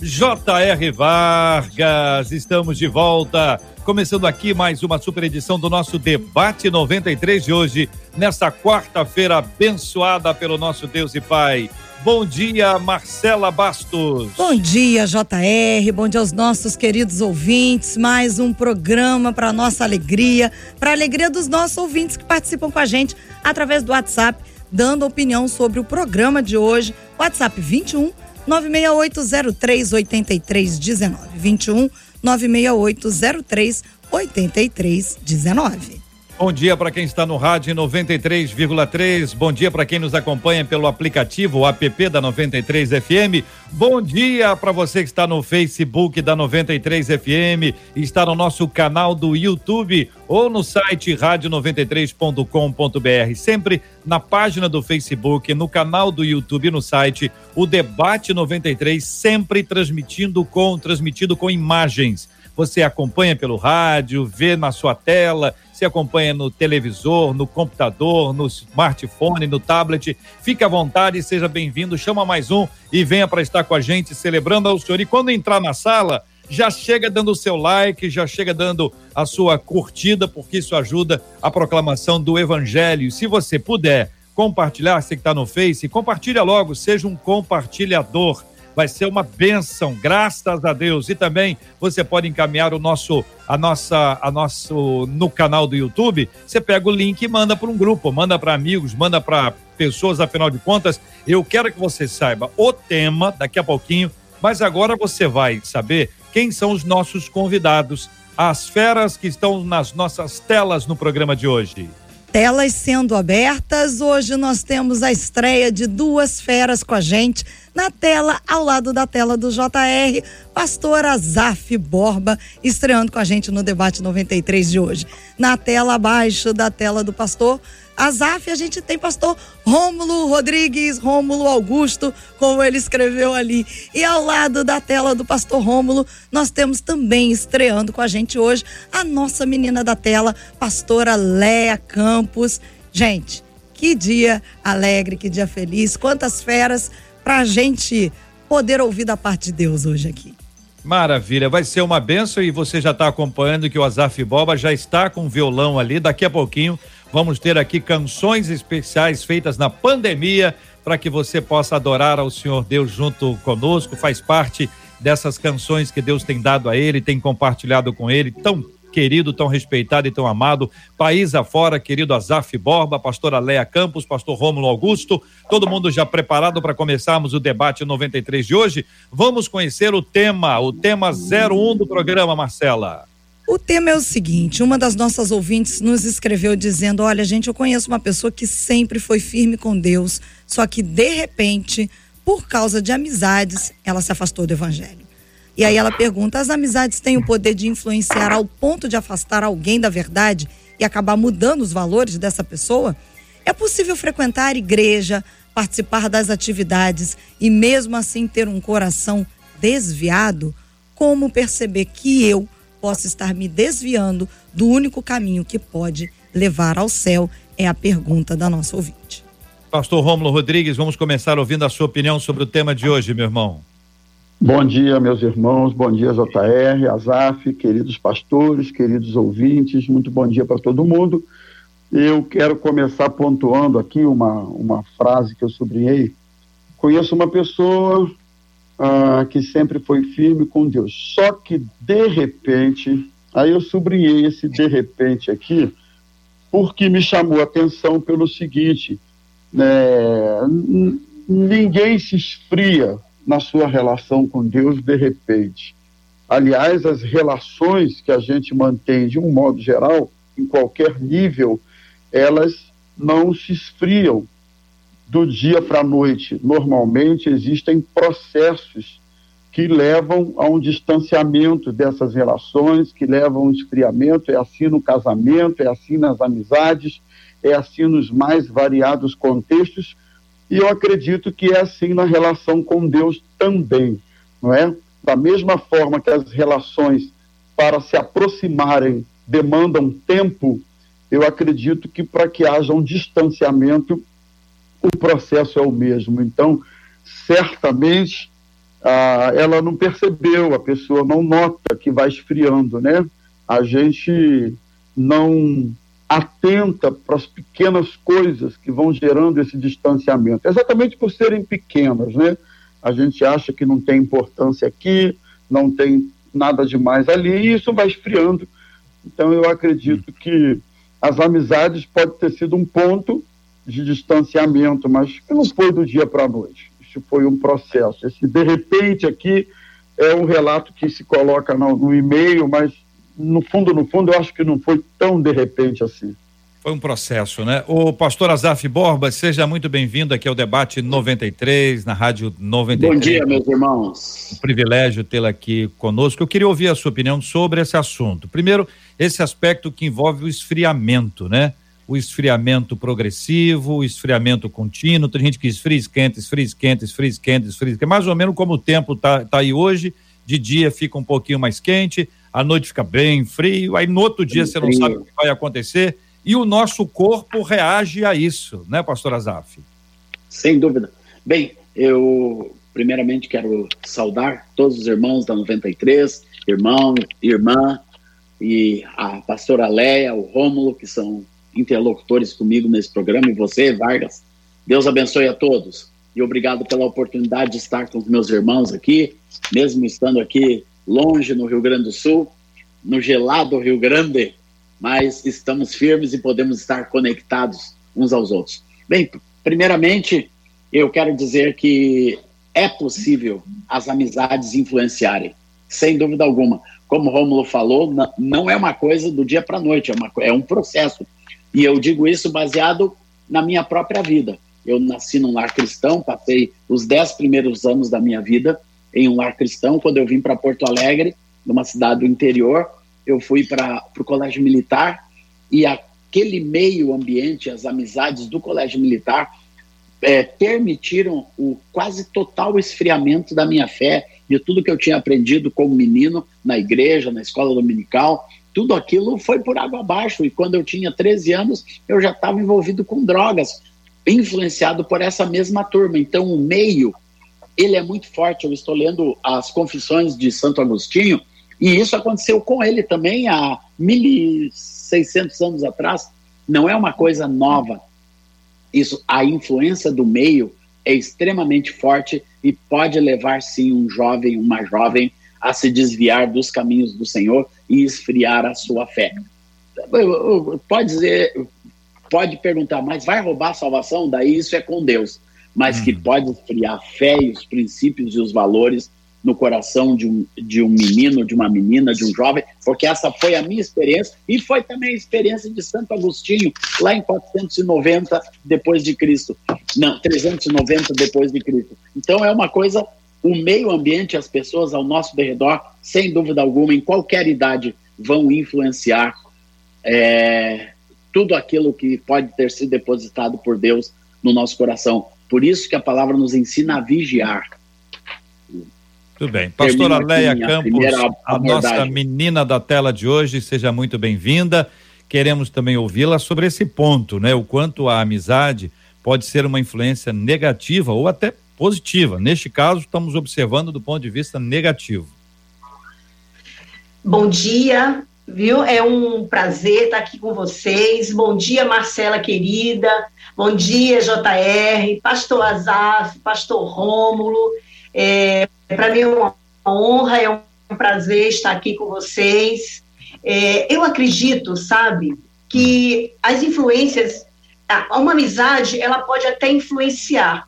J.R. Vargas, estamos de volta Começando aqui mais uma super edição do nosso Debate 93 de hoje, nesta quarta-feira abençoada pelo nosso Deus e Pai. Bom dia, Marcela Bastos. Bom dia, JR. Bom dia aos nossos queridos ouvintes. Mais um programa para nossa alegria, para a alegria dos nossos ouvintes que participam com a gente através do WhatsApp, dando opinião sobre o programa de hoje. WhatsApp 21 96803 8319. 21 96803 8319. Bom dia para quem está no rádio 93,3. Bom dia para quem nos acompanha pelo aplicativo app da 93 FM. Bom dia para você que está no Facebook da 93 FM, está no nosso canal do YouTube ou no site rádio93.com.br. Sempre na página do Facebook, no canal do YouTube, no site, o debate 93 sempre transmitindo com transmitido com imagens. Você acompanha pelo rádio, vê na sua tela se acompanha no televisor, no computador, no smartphone, no tablet. Fique à vontade, seja bem-vindo. Chama mais um e venha para estar com a gente celebrando ao Senhor. E quando entrar na sala, já chega dando o seu like, já chega dando a sua curtida, porque isso ajuda a proclamação do Evangelho. Se você puder compartilhar, você que está no Face, compartilha logo, seja um compartilhador vai ser uma bênção, graças a Deus. E também você pode encaminhar o nosso, a nossa, a nosso no canal do YouTube. Você pega o link e manda para um grupo, manda para amigos, manda para pessoas. Afinal de contas, eu quero que você saiba o tema daqui a pouquinho, mas agora você vai saber quem são os nossos convidados, as feras que estão nas nossas telas no programa de hoje telas sendo abertas. Hoje nós temos a estreia de duas feras com a gente na tela, ao lado da tela do JR, pastor Azaf Borba, estreando com a gente no debate 93 de hoje. Na tela abaixo da tela do pastor Azaf, a gente tem pastor Rômulo Rodrigues, Rômulo Augusto, como ele escreveu ali. E ao lado da tela do pastor Rômulo, nós temos também estreando com a gente hoje a nossa menina da tela, pastora Léa Campos. Gente, que dia alegre, que dia feliz, quantas feras para a gente poder ouvir da parte de Deus hoje aqui. Maravilha, vai ser uma benção e você já está acompanhando que o Azaf Boba já está com o violão ali. Daqui a pouquinho vamos ter aqui canções especiais feitas na pandemia para que você possa adorar ao Senhor Deus junto conosco. Faz parte dessas canções que Deus tem dado a ele, tem compartilhado com ele, tão querido, tão respeitado e tão amado, país afora, querido Azaf Borba, pastora Leia Campos, pastor Rômulo Augusto, todo mundo já preparado para começarmos o debate 93 de hoje. Vamos conhecer o tema, o tema 01 do programa, Marcela. O tema é o seguinte: uma das nossas ouvintes nos escreveu dizendo: Olha, gente, eu conheço uma pessoa que sempre foi firme com Deus, só que de repente, por causa de amizades, ela se afastou do evangelho. E aí ela pergunta: as amizades têm o poder de influenciar ao ponto de afastar alguém da verdade e acabar mudando os valores dessa pessoa? É possível frequentar a igreja, participar das atividades e mesmo assim ter um coração desviado? Como perceber que eu posso estar me desviando do único caminho que pode levar ao céu? É a pergunta da nossa ouvinte. Pastor Rômulo Rodrigues, vamos começar ouvindo a sua opinião sobre o tema de hoje, meu irmão. Bom dia, meus irmãos, bom dia, JR, Azaf, queridos pastores, queridos ouvintes, muito bom dia para todo mundo. Eu quero começar pontuando aqui uma, uma frase que eu sublinhei. Conheço uma pessoa ah, que sempre foi firme com Deus, só que de repente, aí eu sublinhei esse de repente aqui, porque me chamou a atenção pelo seguinte: né, ninguém se esfria na sua relação com Deus de repente. Aliás, as relações que a gente mantém de um modo geral, em qualquer nível, elas não se esfriam do dia para a noite. Normalmente existem processos que levam a um distanciamento dessas relações, que levam a um esfriamento. É assim no casamento, é assim nas amizades, é assim nos mais variados contextos. E eu acredito que é assim na relação com Deus também, não é? Da mesma forma que as relações para se aproximarem demandam tempo, eu acredito que para que haja um distanciamento, o processo é o mesmo. Então, certamente, ah, ela não percebeu, a pessoa não nota que vai esfriando, né? A gente não atenta para as pequenas coisas que vão gerando esse distanciamento, exatamente por serem pequenas, né? A gente acha que não tem importância aqui, não tem nada demais ali, e isso vai esfriando. Então, eu acredito que as amizades pode ter sido um ponto de distanciamento, mas que não foi do dia para a noite. Isso foi um processo. Esse de repente aqui é um relato que se coloca no, no e-mail, mas no fundo, no fundo, eu acho que não foi tão de repente assim. Foi um processo, né? O pastor Azaf Borba, seja muito bem-vindo aqui ao debate 93, na Rádio 93. Bom dia, meus irmãos. Um privilégio tê-la aqui conosco. Eu queria ouvir a sua opinião sobre esse assunto. Primeiro, esse aspecto que envolve o esfriamento, né? O esfriamento progressivo, o esfriamento contínuo. Tem gente que esfria, esquenta, esfria, esquenta, esfria, esquenta, esfria, esquenta. Mais ou menos como o tempo tá, tá aí hoje. De dia fica um pouquinho mais quente, à noite fica bem frio, aí no outro dia bem você não frio. sabe o que vai acontecer e o nosso corpo reage a isso, né, pastor Azaf? Sem dúvida. Bem, eu primeiramente quero saudar todos os irmãos da 93, irmão, irmã, e a pastora Leia, o Rômulo, que são interlocutores comigo nesse programa, e você, Vargas. Deus abençoe a todos. E obrigado pela oportunidade de estar com os meus irmãos aqui, mesmo estando aqui longe no Rio Grande do Sul, no gelado Rio Grande, mas estamos firmes e podemos estar conectados uns aos outros. Bem, primeiramente, eu quero dizer que é possível as amizades influenciarem, sem dúvida alguma. Como Rômulo falou, não é uma coisa do dia para a noite, é, uma, é um processo. E eu digo isso baseado na minha própria vida. Eu nasci num lar cristão, passei os dez primeiros anos da minha vida em um lar cristão. Quando eu vim para Porto Alegre, numa cidade do interior, eu fui para o colégio militar e aquele meio ambiente, as amizades do colégio militar, é, permitiram o quase total esfriamento da minha fé, de tudo que eu tinha aprendido como menino na igreja, na escola dominical, tudo aquilo foi por água abaixo. E quando eu tinha 13 anos, eu já estava envolvido com drogas, influenciado por essa mesma turma. Então, o meio, ele é muito forte. Eu estou lendo as Confissões de Santo Agostinho, e isso aconteceu com ele também há 1.600 anos atrás. Não é uma coisa nova. Isso, a influência do meio é extremamente forte e pode levar sim um jovem, uma jovem a se desviar dos caminhos do Senhor e esfriar a sua fé. Pode dizer, pode perguntar, mas vai roubar a salvação? Daí isso é com Deus. Mas que uhum. pode esfriar a fé e os princípios e os valores no coração de um, de um menino, de uma menina, de um jovem, porque essa foi a minha experiência e foi também a experiência de Santo Agostinho, lá em 490 depois de Cristo. Não, 390 depois de Cristo. Então é uma coisa, o meio ambiente, as pessoas ao nosso redor, sem dúvida alguma, em qualquer idade, vão influenciar é, tudo aquilo que pode ter sido depositado por Deus no nosso coração. Por isso que a palavra nos ensina a vigiar tudo bem. Pastora Leia Campos, a, a nossa menina da tela de hoje, seja muito bem-vinda. Queremos também ouvi-la sobre esse ponto, né? O quanto a amizade pode ser uma influência negativa ou até positiva. Neste caso, estamos observando do ponto de vista negativo. Bom dia, viu? É um prazer estar aqui com vocês. Bom dia, Marcela querida. Bom dia, JR, Pastor Azaf, Pastor Rômulo. É, para mim é uma honra, é um prazer estar aqui com vocês. É, eu acredito, sabe, que as influências, uma amizade, ela pode até influenciar.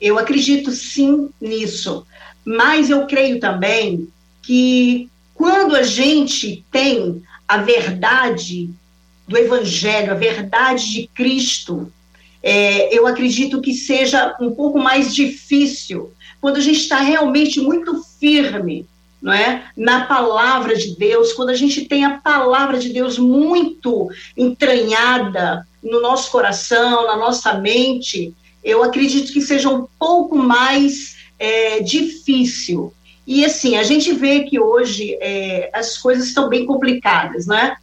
Eu acredito sim nisso. Mas eu creio também que quando a gente tem a verdade do Evangelho, a verdade de Cristo, é, eu acredito que seja um pouco mais difícil quando a gente está realmente muito firme, não é? Na palavra de Deus, quando a gente tem a palavra de Deus muito entranhada no nosso coração, na nossa mente, eu acredito que seja um pouco mais é, difícil. E assim, a gente vê que hoje é, as coisas estão bem complicadas, né?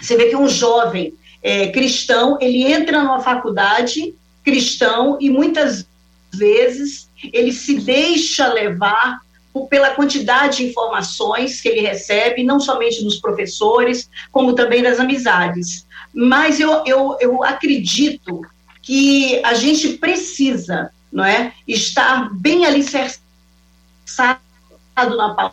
Você vê que um jovem é, cristão, ele entra numa faculdade cristão e muitas vezes ele se deixa levar pela quantidade de informações que ele recebe, não somente dos professores, como também das amizades. Mas eu, eu, eu acredito que a gente precisa não é, estar bem alicerçado na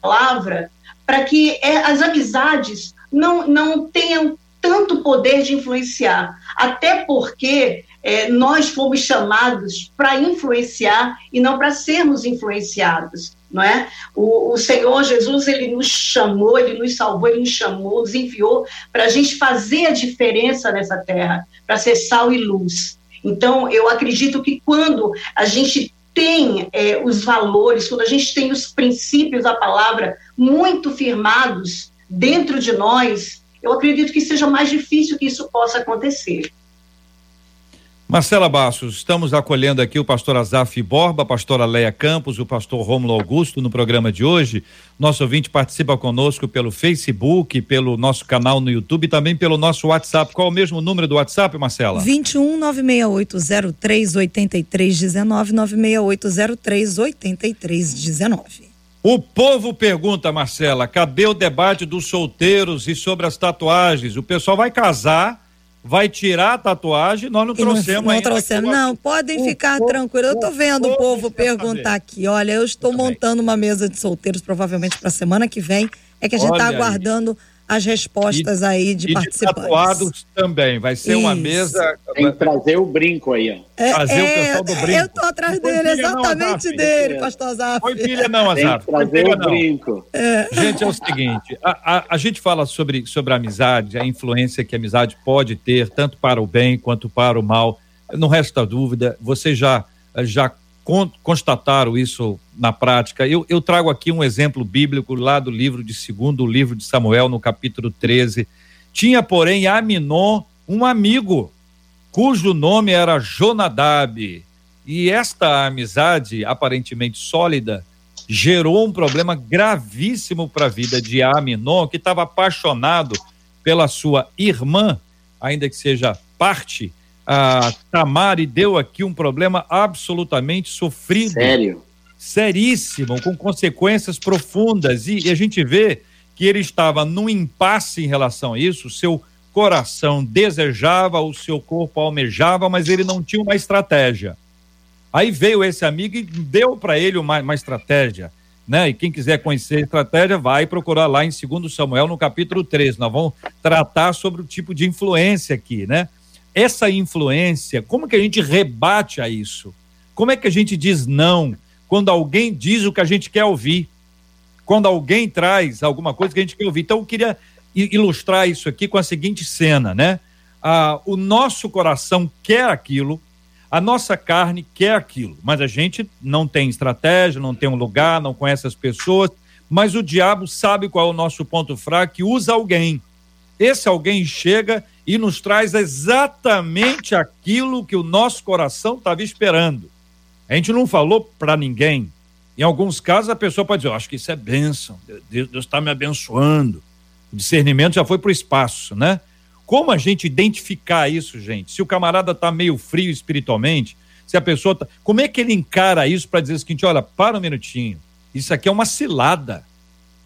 palavra para que é, as amizades não, não tenham tanto poder de influenciar. Até porque é, nós fomos chamados para influenciar e não para sermos influenciados, não é? O, o, Senhor Jesus, ele nos chamou, ele nos salvou, ele nos chamou, nos enviou para a gente fazer a diferença nessa terra, para ser sal e luz. Então, eu acredito que quando a gente tem é, os valores, quando a gente tem os princípios da palavra muito firmados dentro de nós, eu acredito que seja mais difícil que isso possa acontecer. Marcela Bassos, estamos acolhendo aqui o pastor Azaf Borba, a pastora Leia Campos, o pastor Rômulo Augusto no programa de hoje. Nosso ouvinte participa conosco pelo Facebook, pelo nosso canal no YouTube e também pelo nosso WhatsApp. Qual é o mesmo número do WhatsApp, Marcela? 21 96803 8319 96803 8319. O povo pergunta, Marcela, cadê o debate dos solteiros e sobre as tatuagens? O pessoal vai casar vai tirar a tatuagem, nós não trouxemos não, não trouxemos, não, podem o ficar tranquilos. Eu tô vendo o, povo perguntar saber. aqui. Olha, eu estou montando uma mesa de solteiros provavelmente para semana que vem. É que a gente está aguardando as respostas e, aí de e participantes. De tatuados também, vai ser Isso. uma mesa. Tem que trazer o brinco aí, ó. É, trazer é, o pessoal do brinco. Eu tô atrás dele, exatamente não, dele, pastor Zaf. Foi pilha não, Azaf. Trazer o brinco. É. Gente, é o seguinte, a, a, a, gente fala sobre, sobre a amizade, a influência que a amizade pode ter, tanto para o bem quanto para o mal. Não resta dúvida, você já, já constataram isso na prática. Eu, eu, trago aqui um exemplo bíblico lá do livro de segundo livro de Samuel, no capítulo 13. Tinha, porém, Aminon um amigo, cujo nome era Jonadab. E esta amizade, aparentemente sólida, gerou um problema gravíssimo para a vida de Aminon, que estava apaixonado pela sua irmã, ainda que seja parte a Tamari deu aqui um problema absolutamente sofrido. Sério? Seríssimo, com consequências profundas. E, e a gente vê que ele estava num impasse em relação a isso, o seu coração desejava, o seu corpo almejava, mas ele não tinha uma estratégia. Aí veio esse amigo e deu para ele uma, uma estratégia. Né? E quem quiser conhecer a estratégia, vai procurar lá em 2 Samuel, no capítulo 13. Nós vamos tratar sobre o tipo de influência aqui, né? Essa influência, como que a gente rebate a isso? Como é que a gente diz não quando alguém diz o que a gente quer ouvir? Quando alguém traz alguma coisa que a gente quer ouvir. Então, eu queria ilustrar isso aqui com a seguinte cena, né? Ah, o nosso coração quer aquilo, a nossa carne quer aquilo, mas a gente não tem estratégia, não tem um lugar, não conhece as pessoas, mas o diabo sabe qual é o nosso ponto fraco e usa alguém. Esse alguém chega e nos traz exatamente aquilo que o nosso coração estava esperando. A gente não falou para ninguém. Em alguns casos, a pessoa pode dizer: acho que isso é bênção, Deus está me abençoando. O discernimento já foi para o espaço, né? Como a gente identificar isso, gente? Se o camarada está meio frio espiritualmente, se a pessoa tá... Como é que ele encara isso para dizer o seguinte: olha, para um minutinho, isso aqui é uma cilada,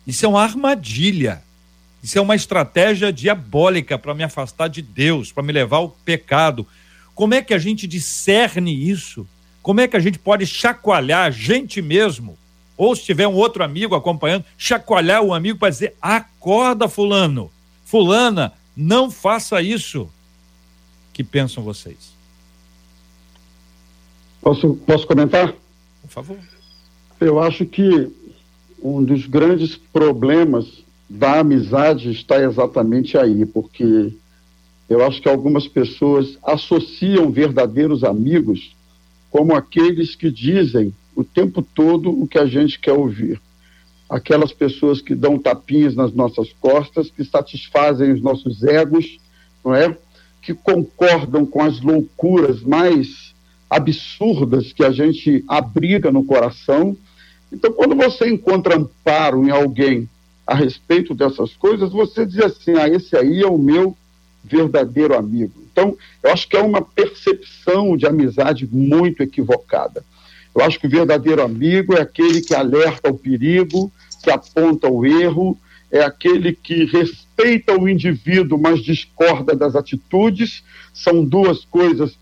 isso é uma armadilha. Isso é uma estratégia diabólica para me afastar de Deus, para me levar ao pecado. Como é que a gente discerne isso? Como é que a gente pode chacoalhar a gente mesmo? Ou se tiver um outro amigo acompanhando, chacoalhar o amigo para dizer: acorda, Fulano, Fulana, não faça isso. Que pensam vocês? Posso, posso comentar? Por favor. Eu acho que um dos grandes problemas da amizade está exatamente aí, porque eu acho que algumas pessoas associam verdadeiros amigos como aqueles que dizem o tempo todo o que a gente quer ouvir. Aquelas pessoas que dão tapinhas nas nossas costas, que satisfazem os nossos egos, não é? Que concordam com as loucuras mais absurdas que a gente abriga no coração. Então, quando você encontra amparo em alguém a respeito dessas coisas, você diz assim: ah, esse aí é o meu verdadeiro amigo. Então, eu acho que é uma percepção de amizade muito equivocada. Eu acho que o verdadeiro amigo é aquele que alerta o perigo, que aponta o erro, é aquele que respeita o indivíduo, mas discorda das atitudes. São duas coisas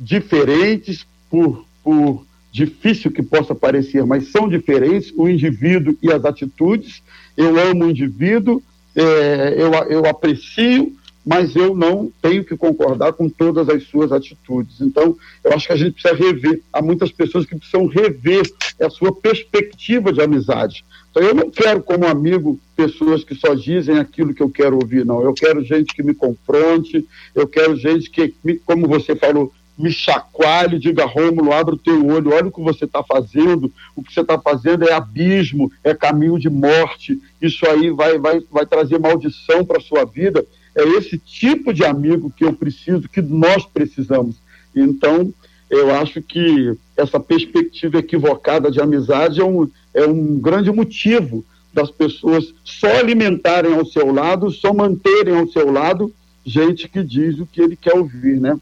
diferentes, por, por difícil que possa parecer, mas são diferentes, o indivíduo e as atitudes. Eu amo o indivíduo, é, eu, eu aprecio, mas eu não tenho que concordar com todas as suas atitudes. Então, eu acho que a gente precisa rever. Há muitas pessoas que precisam rever a sua perspectiva de amizade. Então, eu não quero, como amigo, pessoas que só dizem aquilo que eu quero ouvir, não. Eu quero gente que me confronte, eu quero gente que, como você falou, me chacoalhe, diga, Rômulo, abre o teu olho, olha o que você está fazendo, o que você está fazendo é abismo, é caminho de morte, isso aí vai, vai, vai trazer maldição para a sua vida. É esse tipo de amigo que eu preciso, que nós precisamos. Então, eu acho que essa perspectiva equivocada de amizade é um, é um grande motivo das pessoas só alimentarem ao seu lado, só manterem ao seu lado gente que diz o que ele quer ouvir, né?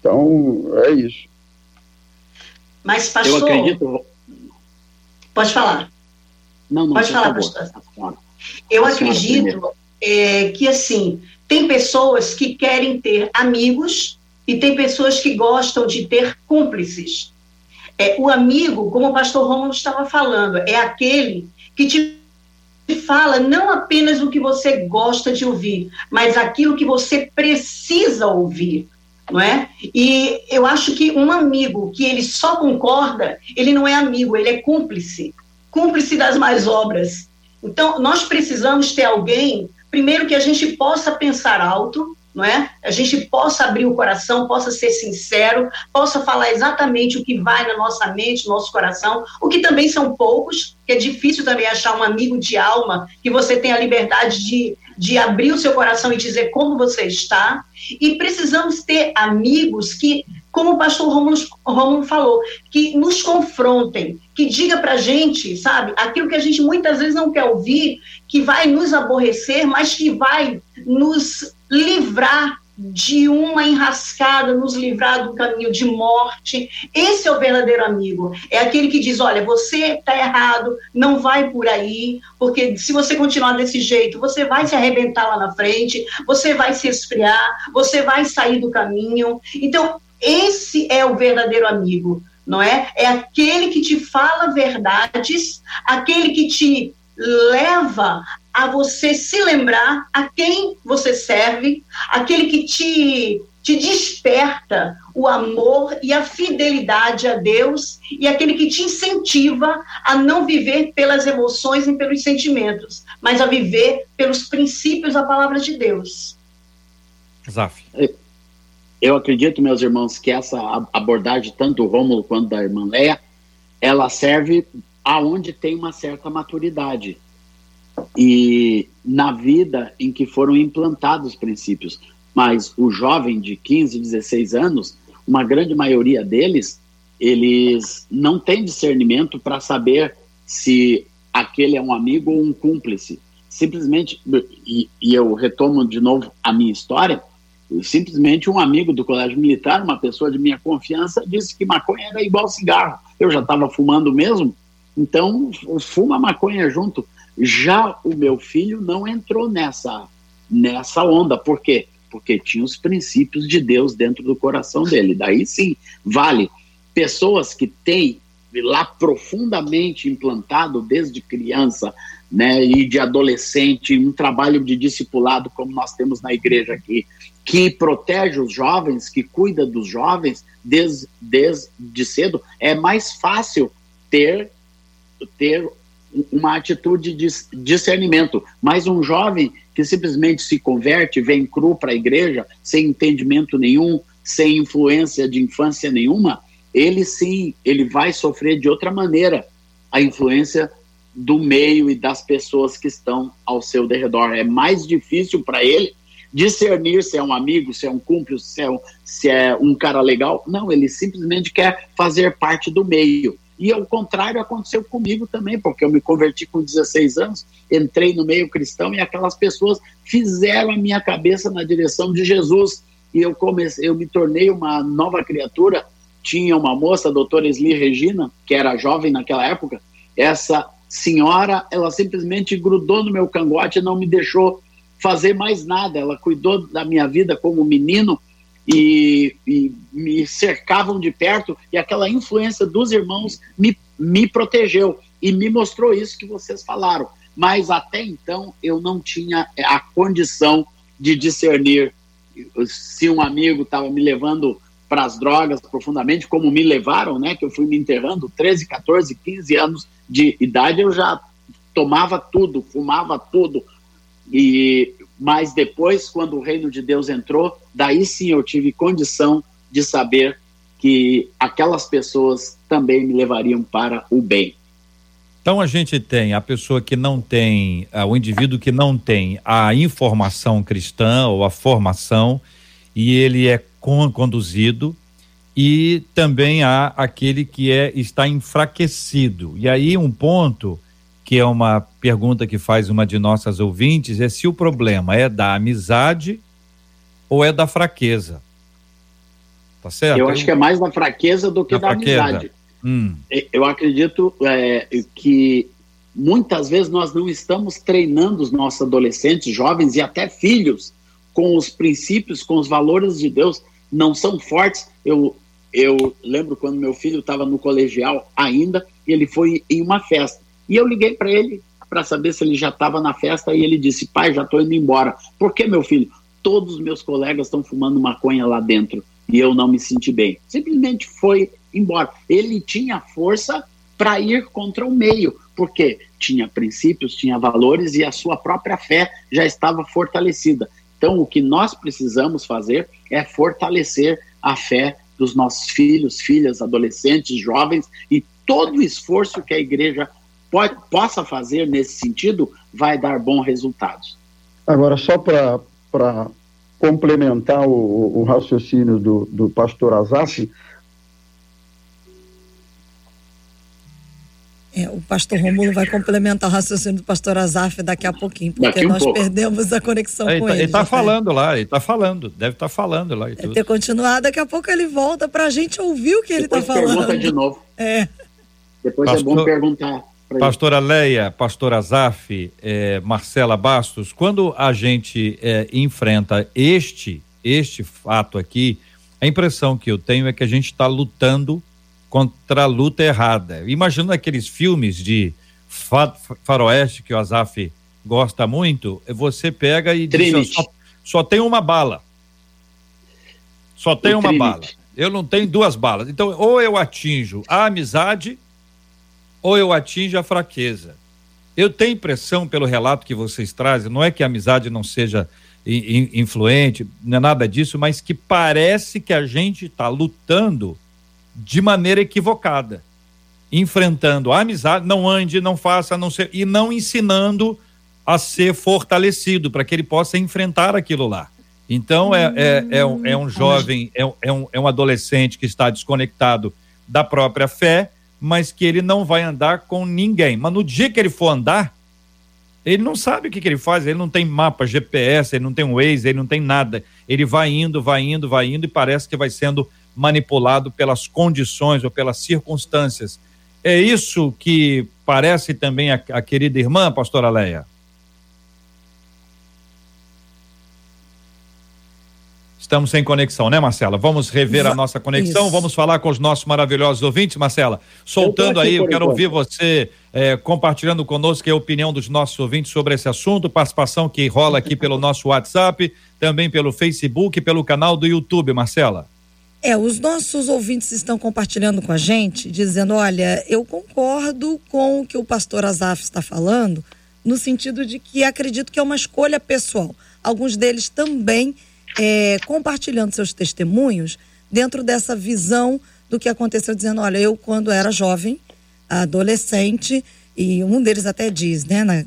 Então, é isso. Mas, pastor. Eu acredito. Pode falar. Não, não, Pode falar, pastor. Eu acredito é, que, assim, tem pessoas que querem ter amigos e tem pessoas que gostam de ter cúmplices. É, o amigo, como o pastor Romulo estava falando, é aquele que te fala não apenas o que você gosta de ouvir, mas aquilo que você precisa ouvir não é? E eu acho que um amigo que ele só concorda, ele não é amigo, ele é cúmplice, cúmplice das mais obras. Então, nós precisamos ter alguém, primeiro que a gente possa pensar alto, não é? A gente possa abrir o coração, possa ser sincero, possa falar exatamente o que vai na nossa mente, no nosso coração, o que também são poucos, que é difícil também achar um amigo de alma que você tenha a liberdade de, de abrir o seu coração e dizer como você está. E precisamos ter amigos que, como o pastor Romulo, falou, que nos confrontem, que diga pra gente, sabe, aquilo que a gente muitas vezes não quer ouvir, que vai nos aborrecer, mas que vai nos livrar de uma enrascada, nos livrar do caminho de morte. Esse é o verdadeiro amigo. É aquele que diz: olha, você está errado, não vai por aí, porque se você continuar desse jeito, você vai se arrebentar lá na frente, você vai se esfriar, você vai sair do caminho. Então, esse é o verdadeiro amigo. Não é? É aquele que te fala verdades, aquele que te leva a você se lembrar a quem você serve, aquele que te, te desperta o amor e a fidelidade a Deus e aquele que te incentiva a não viver pelas emoções e pelos sentimentos, mas a viver pelos princípios da palavra de Deus. Zaf. Eu acredito, meus irmãos, que essa abordagem, tanto do Rômulo quanto da irmã Leia, ela serve aonde tem uma certa maturidade e na vida em que foram implantados princípios. Mas o jovem de 15, 16 anos, uma grande maioria deles, eles não têm discernimento para saber se aquele é um amigo ou um cúmplice. Simplesmente, e, e eu retomo de novo a minha história, simplesmente um amigo do colégio militar, uma pessoa de minha confiança, disse que maconha era igual cigarro. Eu já estava fumando mesmo, então fuma maconha junto. Já o meu filho não entrou nessa, nessa onda. Por quê? Porque tinha os princípios de Deus dentro do coração dele. Daí sim, vale. Pessoas que têm lá profundamente implantado desde criança né, e de adolescente, um trabalho de discipulado como nós temos na igreja aqui, que protege os jovens, que cuida dos jovens desde, desde cedo, é mais fácil ter, ter uma atitude de discernimento. Mas um jovem que simplesmente se converte, vem cru para a igreja, sem entendimento nenhum, sem influência de infância nenhuma, ele sim, ele vai sofrer de outra maneira a influência do meio e das pessoas que estão ao seu derredor. É mais difícil para ele discernir se é um amigo, se é um cúmplice, se é um, se é um cara legal. Não, ele simplesmente quer fazer parte do meio. E ao contrário aconteceu comigo também, porque eu me converti com 16 anos, entrei no meio cristão e aquelas pessoas fizeram a minha cabeça na direção de Jesus. E eu comecei, eu me tornei uma nova criatura. Tinha uma moça, a doutora Esli Regina, que era jovem naquela época. Essa senhora, ela simplesmente grudou no meu cangote e não me deixou fazer mais nada. Ela cuidou da minha vida como menino e, e, me cercavam de perto e aquela influência dos irmãos me, me protegeu e me mostrou isso que vocês falaram. Mas até então eu não tinha a condição de discernir se um amigo estava me levando para as drogas profundamente, como me levaram, né? Que eu fui me enterrando, 13, 14, 15 anos de idade, eu já tomava tudo, fumava tudo, e mas depois, quando o reino de Deus entrou, daí sim eu tive condição de saber que aquelas pessoas também me levariam para o bem. Então a gente tem a pessoa que não tem, uh, o indivíduo que não tem a informação cristã ou a formação e ele é con conduzido e também há aquele que é está enfraquecido. E aí um ponto que é uma pergunta que faz uma de nossas ouvintes, é se o problema é da amizade ou é da fraqueza. Tá certo? Eu acho que é mais da fraqueza do que da, da amizade. Hum. Eu acredito é, que muitas vezes nós não estamos treinando os nossos adolescentes, jovens e até filhos com os princípios, com os valores de Deus, não são fortes. Eu, eu lembro quando meu filho estava no colegial ainda, e ele foi em uma festa. E eu liguei para ele para saber se ele já estava na festa e ele disse: Pai, já estou indo embora. Por que, meu filho? Todos os meus colegas estão fumando maconha lá dentro e eu não me senti bem. Simplesmente foi embora. Ele tinha força para ir contra o meio, porque tinha princípios, tinha valores e a sua própria fé já estava fortalecida. Então, o que nós precisamos fazer é fortalecer a fé dos nossos filhos, filhas, adolescentes, jovens e todo o esforço que a igreja pode, possa fazer nesse sentido, vai dar bons resultados. Agora, só para complementar o, o, raciocínio do, do pastor Azaf, É, o pastor Romulo vai complementar o raciocínio do pastor Azaf daqui a pouquinho, porque um nós pouco. perdemos a conexão é, com ele. Ele está falando lá, ele está falando, deve estar tá falando lá. E deve ter continuado, daqui a pouco ele volta para a gente ouvir o que ele está falando. pergunta de novo. É. Depois pastor, é bom perguntar. Pastora Leia, pastora Zaf, eh, Marcela Bastos, quando a gente eh, enfrenta este, este fato aqui, a impressão que eu tenho é que a gente está lutando contra a luta errada. Imagina aqueles filmes de faroeste que o Azaf gosta muito, você pega e diz, só, só tem uma bala. Só tem o uma Trinity. bala. Eu não tenho duas balas. Então, ou eu atinjo a amizade ou eu atinjo a fraqueza. Eu tenho impressão, pelo relato que vocês trazem, não é que a amizade não seja influente, não é nada disso, mas que parece que a gente está lutando de maneira equivocada, enfrentando a amizade, não ande, não faça, não e não ensinando a ser fortalecido para que ele possa enfrentar aquilo lá. Então é, é, é, um, é um jovem, é, é, um, é um adolescente que está desconectado da própria fé mas que ele não vai andar com ninguém. Mas no dia que ele for andar, ele não sabe o que, que ele faz, ele não tem mapa, GPS, ele não tem Waze, ele não tem nada. Ele vai indo, vai indo, vai indo e parece que vai sendo manipulado pelas condições ou pelas circunstâncias. É isso que parece também a, a querida irmã, pastora Leia? Estamos sem conexão, né, Marcela? Vamos rever a nossa conexão, Isso. vamos falar com os nossos maravilhosos ouvintes, Marcela. Soltando eu aí, eu quero ouvir você é, compartilhando conosco a opinião dos nossos ouvintes sobre esse assunto, participação que rola aqui pelo nosso WhatsApp, também pelo Facebook, pelo canal do YouTube, Marcela. É, os nossos ouvintes estão compartilhando com a gente, dizendo: olha, eu concordo com o que o pastor Azaf está falando, no sentido de que acredito que é uma escolha pessoal. Alguns deles também é, compartilhando seus testemunhos dentro dessa visão do que aconteceu, dizendo: olha, eu, quando era jovem, adolescente, e um deles até diz, né, na,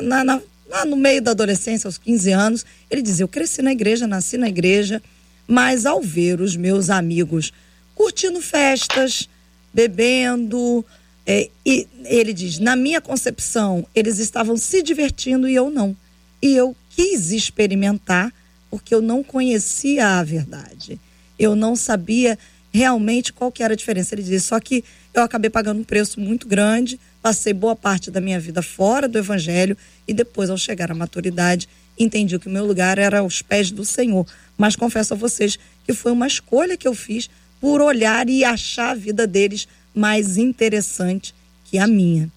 na, na, lá no meio da adolescência, aos 15 anos, ele dizia: eu cresci na igreja, nasci na igreja, mas ao ver os meus amigos curtindo festas, bebendo, é, e ele diz: na minha concepção, eles estavam se divertindo e eu não. E eu quis experimentar porque eu não conhecia a verdade. Eu não sabia realmente qual que era a diferença. Ele disse: só que eu acabei pagando um preço muito grande, passei boa parte da minha vida fora do evangelho e depois, ao chegar à maturidade, entendi que o meu lugar era aos pés do Senhor. Mas confesso a vocês que foi uma escolha que eu fiz por olhar e achar a vida deles mais interessante que a minha.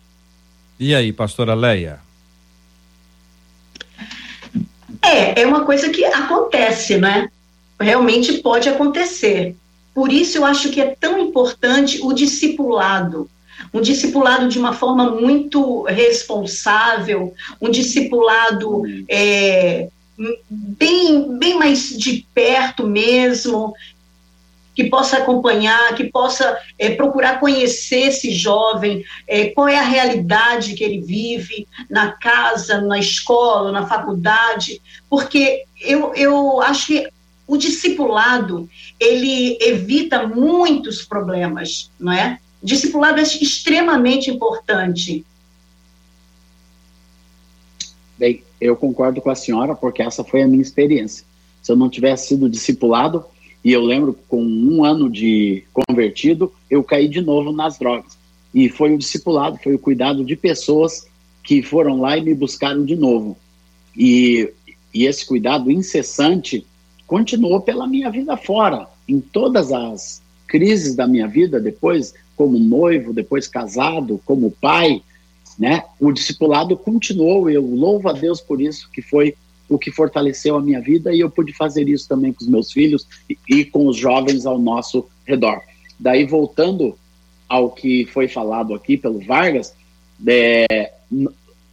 E aí, pastora Leia? É, é uma coisa que acontece, né? Realmente pode acontecer. Por isso eu acho que é tão importante o discipulado. Um discipulado de uma forma muito responsável, um discipulado é, bem, bem mais de perto mesmo, que possa acompanhar, que possa é, procurar conhecer esse jovem, é, qual é a realidade que ele vive na casa, na escola, na faculdade, porque eu, eu acho que o discipulado ele evita muitos problemas, não é? Discipulado é extremamente importante. Bem, eu concordo com a senhora, porque essa foi a minha experiência. Se eu não tivesse sido discipulado, e eu lembro, com um ano de convertido, eu caí de novo nas drogas. E foi o discipulado, foi o cuidado de pessoas que foram lá e me buscaram de novo. E, e esse cuidado incessante continuou pela minha vida fora, em todas as crises da minha vida, depois como noivo, depois casado, como pai, né? O discipulado continuou. Eu louvo a Deus por isso, que foi o que fortaleceu a minha vida e eu pude fazer isso também com os meus filhos e, e com os jovens ao nosso redor. Daí, voltando ao que foi falado aqui pelo Vargas, é,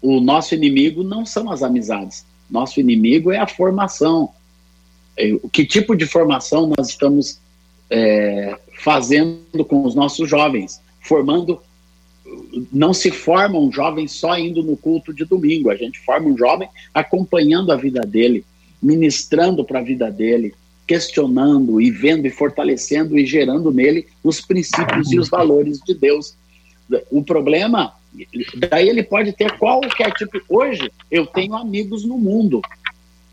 o nosso inimigo não são as amizades, nosso inimigo é a formação. É, que tipo de formação nós estamos é, fazendo com os nossos jovens? Formando não se forma um jovem só indo no culto de domingo, a gente forma um jovem acompanhando a vida dele, ministrando para a vida dele, questionando e vendo e fortalecendo e gerando nele os princípios e os valores de Deus. O problema, daí ele pode ter qualquer tipo. Hoje eu tenho amigos no mundo,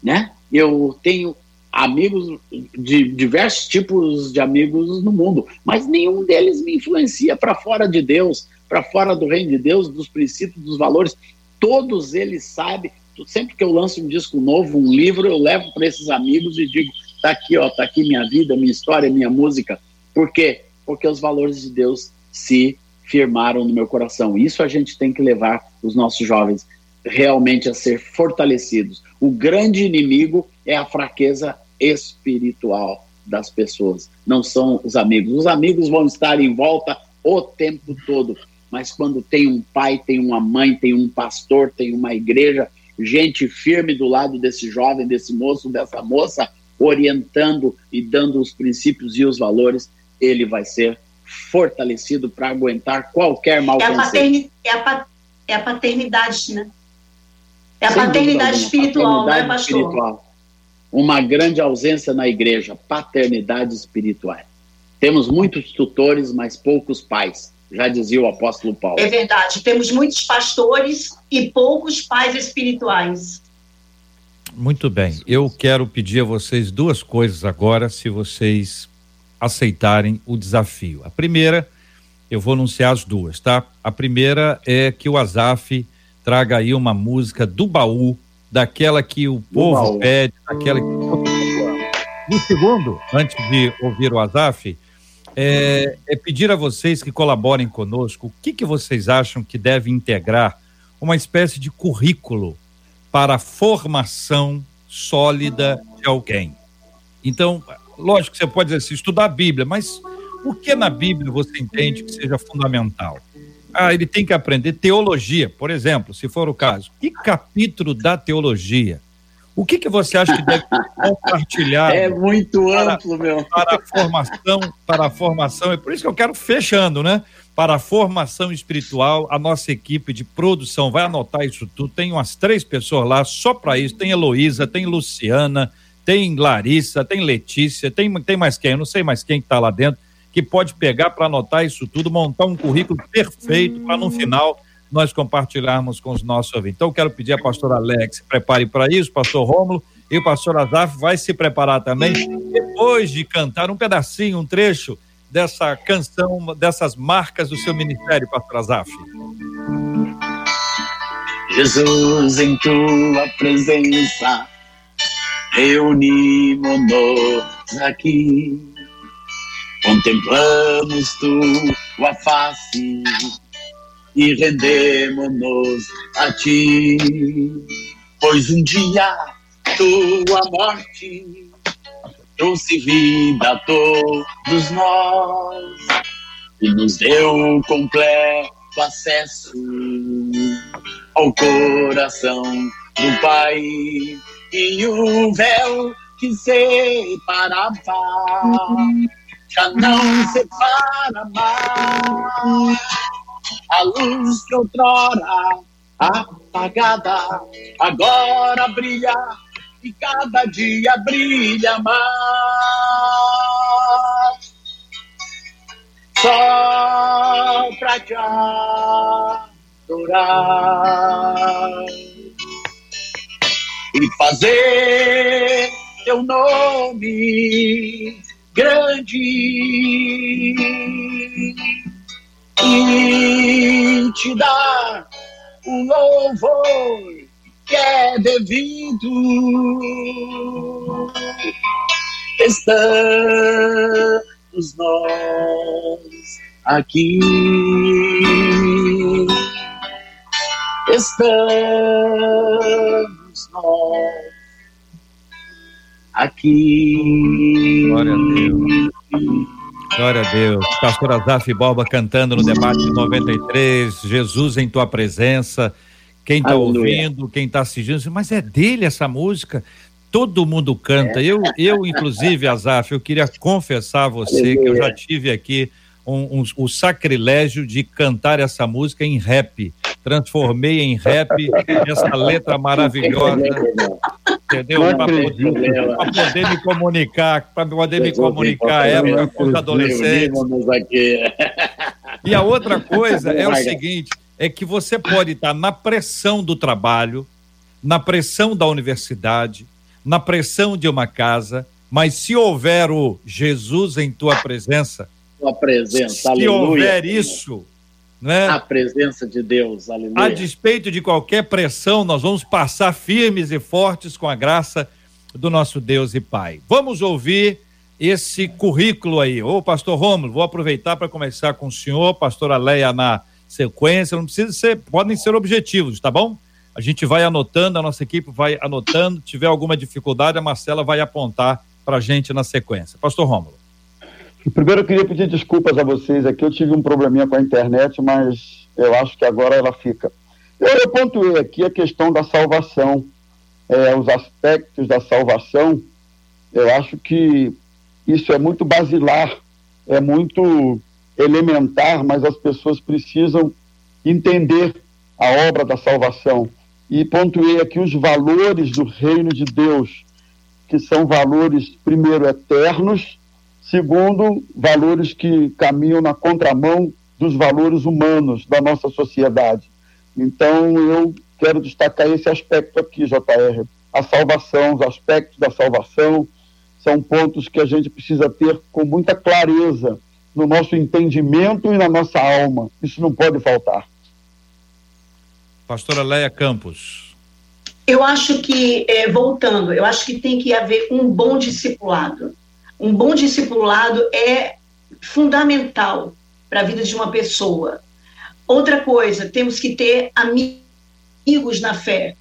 né? Eu tenho amigos de diversos tipos de amigos no mundo, mas nenhum deles me influencia para fora de Deus, para fora do reino de Deus, dos princípios, dos valores. Todos eles sabem. Sempre que eu lanço um disco novo, um livro, eu levo para esses amigos e digo: tá aqui, ó, tá aqui minha vida, minha história, minha música. Por quê? Porque os valores de Deus se firmaram no meu coração. Isso a gente tem que levar os nossos jovens realmente a ser fortalecidos. O grande inimigo é a fraqueza espiritual das pessoas, não são os amigos. Os amigos vão estar em volta o tempo todo, mas quando tem um pai, tem uma mãe, tem um pastor, tem uma igreja, gente firme do lado desse jovem, desse moço, dessa moça, orientando e dando os princípios e os valores, ele vai ser fortalecido para aguentar qualquer mal é a, paterni, é, a, é a paternidade, né? É a Sem paternidade espiritual, paternidade né, pastor? Espiritual. Uma grande ausência na igreja, paternidade espiritual. Temos muitos tutores, mas poucos pais já dizia o apóstolo Paulo. É verdade, temos muitos pastores e poucos pais espirituais. Muito bem, eu quero pedir a vocês duas coisas agora, se vocês aceitarem o desafio. A primeira, eu vou anunciar as duas, tá? A primeira é que o Azaf traga aí uma música do baú, daquela que o povo pede, daquela que. o segundo, antes de ouvir o Azaf, é, é, pedir a vocês que colaborem conosco. O que, que vocês acham que deve integrar uma espécie de currículo para a formação sólida de alguém? Então, lógico que você pode dizer assim, estudar a Bíblia, mas o que na Bíblia você entende que seja fundamental? Ah, ele tem que aprender teologia, por exemplo, se for o caso. Que capítulo da teologia? O que, que você acha que deve compartilhar? É muito para, amplo, meu. Para a formação, para a formação, é por isso que eu quero fechando, né? Para a formação espiritual, a nossa equipe de produção vai anotar isso tudo. Tem umas três pessoas lá só para isso. Tem Heloísa, tem Luciana, tem Larissa, tem Letícia, tem, tem mais quem? Eu não sei mais quem está lá dentro, que pode pegar para anotar isso tudo, montar um currículo perfeito para no final nós compartilharmos com os nossos ouvintes. Então, quero pedir à pastora Alex prepare para isso, pastor Rômulo, e o pastor Azaf vai se preparar também, depois de cantar um pedacinho, um trecho dessa canção, dessas marcas do seu ministério, pastor Azaf. Jesus, em tua presença, reunimos-nos aqui, contemplamos tua face e rendemos-nos a ti. Pois um dia tua morte trouxe vida a todos nós e nos deu completo acesso ao coração do Pai e o véu que separava já não separa mais a luz que outrora apagada agora brilha e cada dia brilha mais. Só pra te adorar e fazer teu nome grande e te dar o louvor que é devido. Estamos nós aqui. Estamos nós aqui. Glória a Deus. Glória a Deus. Pastor Azaf Borba cantando no debate 93, Jesus em tua presença. Quem está ouvindo, quem está assistindo, mas é dele essa música. Todo mundo canta. É. Eu, eu inclusive, Azaf, eu queria confessar a você que eu já tive aqui um, um, o sacrilégio de cantar essa música em rap. Transformei em rap essa letra maravilhosa entendeu? Para poder, poder, me comunicar, para poder me comunicar época com os adolescentes. E a outra coisa é o seguinte, é que você pode estar na pressão do trabalho, na pressão da universidade, na pressão de uma casa, mas se houver o Jesus em tua presença, tua presença, se aleluia. houver isso, né? A presença de Deus, aleluia. A despeito de qualquer pressão, nós vamos passar firmes e fortes com a graça do nosso Deus e Pai. Vamos ouvir esse currículo aí. Ô, pastor Romulo, vou aproveitar para começar com o senhor, pastora Leia na sequência, não precisa ser, podem ser objetivos, tá bom? A gente vai anotando, a nossa equipe vai anotando, se tiver alguma dificuldade, a Marcela vai apontar para a gente na sequência. Pastor Rômulo. Primeiro eu queria pedir desculpas a vocês aqui, eu tive um probleminha com a internet, mas eu acho que agora ela fica. Eu, pontuei aqui a questão da salvação, é, os aspectos da salvação, eu acho que isso é muito basilar, é muito elementar, mas as pessoas precisam entender a obra da salvação. E pontuei aqui os valores do reino de Deus, que são valores, primeiro, eternos, segundo, valores que caminham na contramão dos valores humanos da nossa sociedade. Então, eu quero destacar esse aspecto aqui, JR. A salvação, os aspectos da salvação, são pontos que a gente precisa ter com muita clareza no nosso entendimento e na nossa alma. Isso não pode faltar. Pastora Leia Campos. Eu acho que, é, voltando, eu acho que tem que haver um bom discipulado um bom discipulado é fundamental para a vida de uma pessoa. Outra coisa, temos que ter amigos na fé,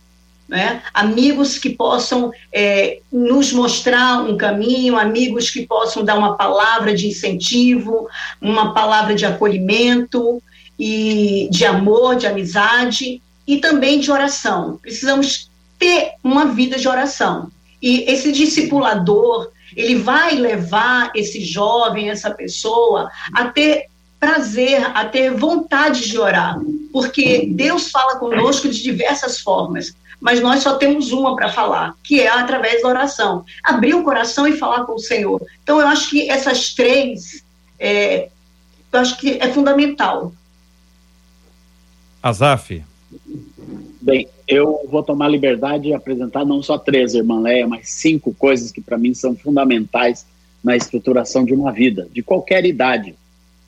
né? amigos que possam é, nos mostrar um caminho, amigos que possam dar uma palavra de incentivo, uma palavra de acolhimento e de amor, de amizade e também de oração. Precisamos ter uma vida de oração. E esse discipulador, ele vai levar esse jovem, essa pessoa, a ter prazer, a ter vontade de orar, porque Deus fala conosco de diversas formas, mas nós só temos uma para falar, que é através da oração. Abrir o coração e falar com o Senhor. Então, eu acho que essas três, é, eu acho que é fundamental. Azaf. Bem, eu vou tomar liberdade de apresentar não só três, irmã Leia, mas cinco coisas que para mim são fundamentais na estruturação de uma vida, de qualquer idade.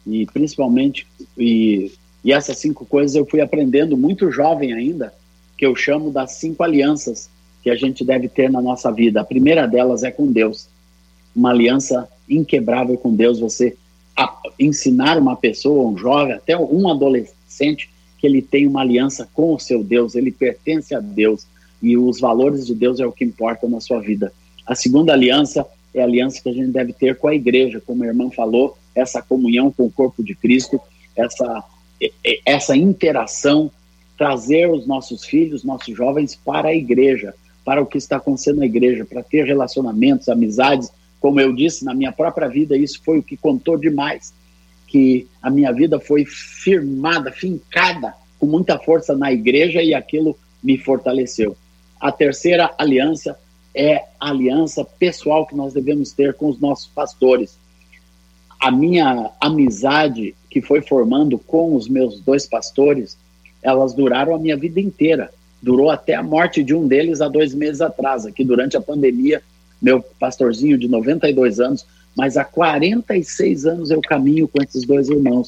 E principalmente, e, e essas cinco coisas eu fui aprendendo muito jovem ainda, que eu chamo das cinco alianças que a gente deve ter na nossa vida. A primeira delas é com Deus. Uma aliança inquebrável com Deus, você ensinar uma pessoa, um jovem, até um adolescente, que ele tem uma aliança com o seu Deus, ele pertence a Deus e os valores de Deus é o que importa na sua vida. A segunda aliança é a aliança que a gente deve ter com a igreja, como a irmã falou, essa comunhão com o corpo de Cristo, essa, essa interação, trazer os nossos filhos, nossos jovens para a igreja, para o que está acontecendo na igreja, para ter relacionamentos, amizades. Como eu disse, na minha própria vida, isso foi o que contou demais que a minha vida foi firmada, fincada com muita força na igreja e aquilo me fortaleceu. A terceira aliança é a aliança pessoal que nós devemos ter com os nossos pastores. A minha amizade que foi formando com os meus dois pastores, elas duraram a minha vida inteira. Durou até a morte de um deles há dois meses atrás, aqui durante a pandemia. Meu pastorzinho de 92 anos mas há 46 anos eu caminho com esses dois irmãos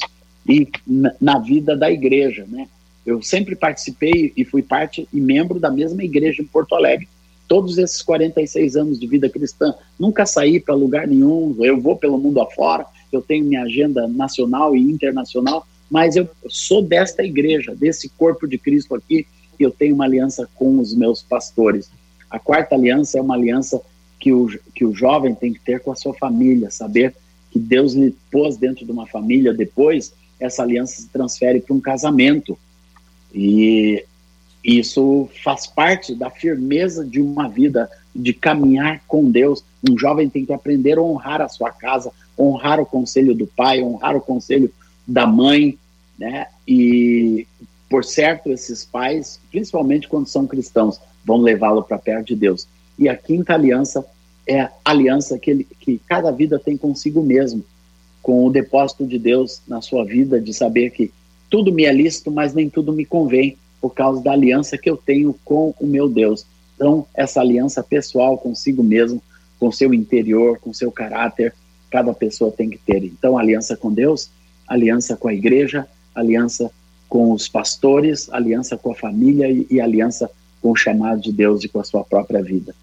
e na vida da igreja, né? Eu sempre participei e fui parte e membro da mesma igreja em Porto Alegre. Todos esses 46 anos de vida cristã, nunca saí para lugar nenhum, eu vou pelo mundo afora, eu tenho minha agenda nacional e internacional, mas eu sou desta igreja, desse corpo de Cristo aqui, e eu tenho uma aliança com os meus pastores. A quarta aliança é uma aliança que o, que o jovem tem que ter com a sua família, saber que Deus lhe pôs dentro de uma família, depois essa aliança se transfere para um casamento. E isso faz parte da firmeza de uma vida, de caminhar com Deus. Um jovem tem que aprender a honrar a sua casa, honrar o conselho do pai, honrar o conselho da mãe, né? E, por certo, esses pais, principalmente quando são cristãos, vão levá-lo para perto de Deus. E a quinta aliança é a aliança que, ele, que cada vida tem consigo mesmo, com o depósito de Deus na sua vida, de saber que tudo me é lícito, mas nem tudo me convém, por causa da aliança que eu tenho com o meu Deus. Então, essa aliança pessoal consigo mesmo, com seu interior, com seu caráter, cada pessoa tem que ter. Então, aliança com Deus, aliança com a igreja, aliança com os pastores, aliança com a família e, e aliança com o chamado de Deus e com a sua própria vida.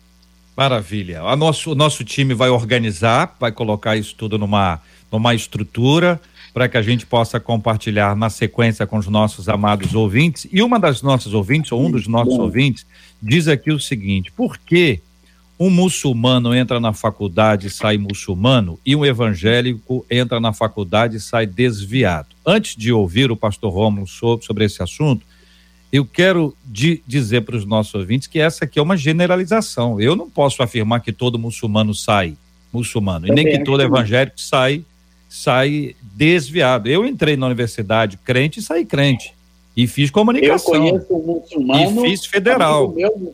Maravilha. A nosso, o nosso time vai organizar, vai colocar isso tudo numa, numa estrutura para que a gente possa compartilhar na sequência com os nossos amados ouvintes. E uma das nossas ouvintes, ou um dos nossos ouvintes, diz aqui o seguinte: por que um muçulmano entra na faculdade e sai muçulmano e um evangélico entra na faculdade e sai desviado? Antes de ouvir o pastor Romulo sobre, sobre esse assunto, eu quero de, dizer para os nossos ouvintes que essa aqui é uma generalização. Eu não posso afirmar que todo muçulmano sai muçulmano, e nem que todo evangélico sai, sai desviado. Eu entrei na universidade crente e saí crente. E fiz comunicação. Eu conheço um muçulmano. E fiz federal. Meu,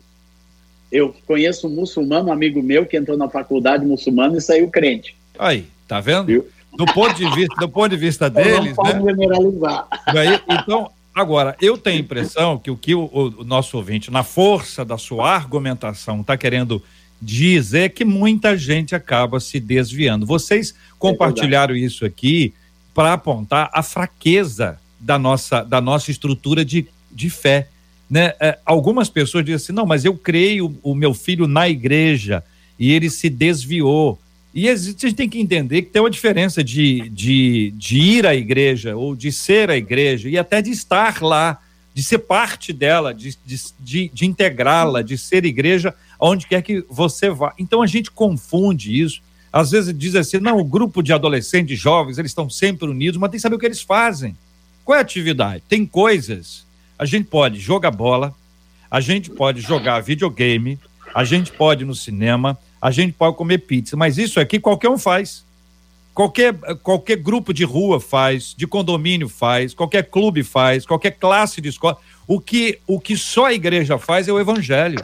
eu conheço um muçulmano, amigo meu, que entrou na faculdade muçulmano e saiu crente. Aí, tá vendo? Viu? Do ponto de vista, do ponto de vista deles, não pode né? generalizar. Aí, então, Agora, eu tenho a impressão que o que o, o nosso ouvinte, na força da sua argumentação, está querendo dizer é que muita gente acaba se desviando. Vocês compartilharam é isso aqui para apontar a fraqueza da nossa, da nossa estrutura de, de fé. Né? É, algumas pessoas dizem assim: não, mas eu creio o meu filho na igreja e ele se desviou. E a gente tem que entender que tem uma diferença de, de, de ir à igreja, ou de ser a igreja, e até de estar lá, de ser parte dela, de, de, de, de integrá-la, de ser igreja onde quer que você vá. Então a gente confunde isso. Às vezes diz assim: não, o grupo de adolescentes, jovens, eles estão sempre unidos, mas tem que saber o que eles fazem. Qual é a atividade? Tem coisas. A gente pode jogar bola, a gente pode jogar videogame, a gente pode ir no cinema, a gente pode comer pizza, mas isso aqui qualquer um faz. Qualquer, qualquer grupo de rua faz, de condomínio faz, qualquer clube faz, qualquer classe de escola. O que, o que só a igreja faz é o evangelho.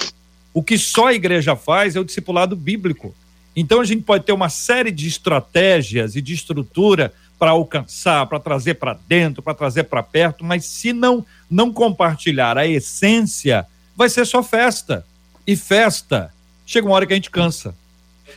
O que só a igreja faz é o discipulado bíblico. Então a gente pode ter uma série de estratégias e de estrutura para alcançar, para trazer para dentro, para trazer para perto, mas se não não compartilhar a essência, vai ser só festa. E festa, chega uma hora que a gente cansa.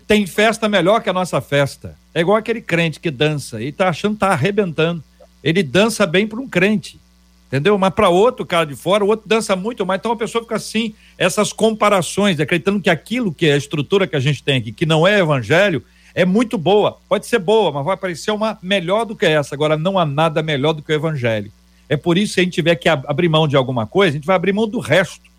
Tem festa melhor que a nossa festa. É igual aquele crente que dança e tá achando que tá arrebentando. Ele dança bem para um crente. Entendeu? Mas para outro cara de fora, o outro dança muito mais. Então a pessoa fica assim, essas comparações, acreditando que aquilo que é a estrutura que a gente tem aqui, que não é evangelho, é muito boa. Pode ser boa, mas vai parecer uma melhor do que essa. Agora, não há nada melhor do que o evangelho. É por isso que a gente tiver que abrir mão de alguma coisa, a gente vai abrir mão do resto.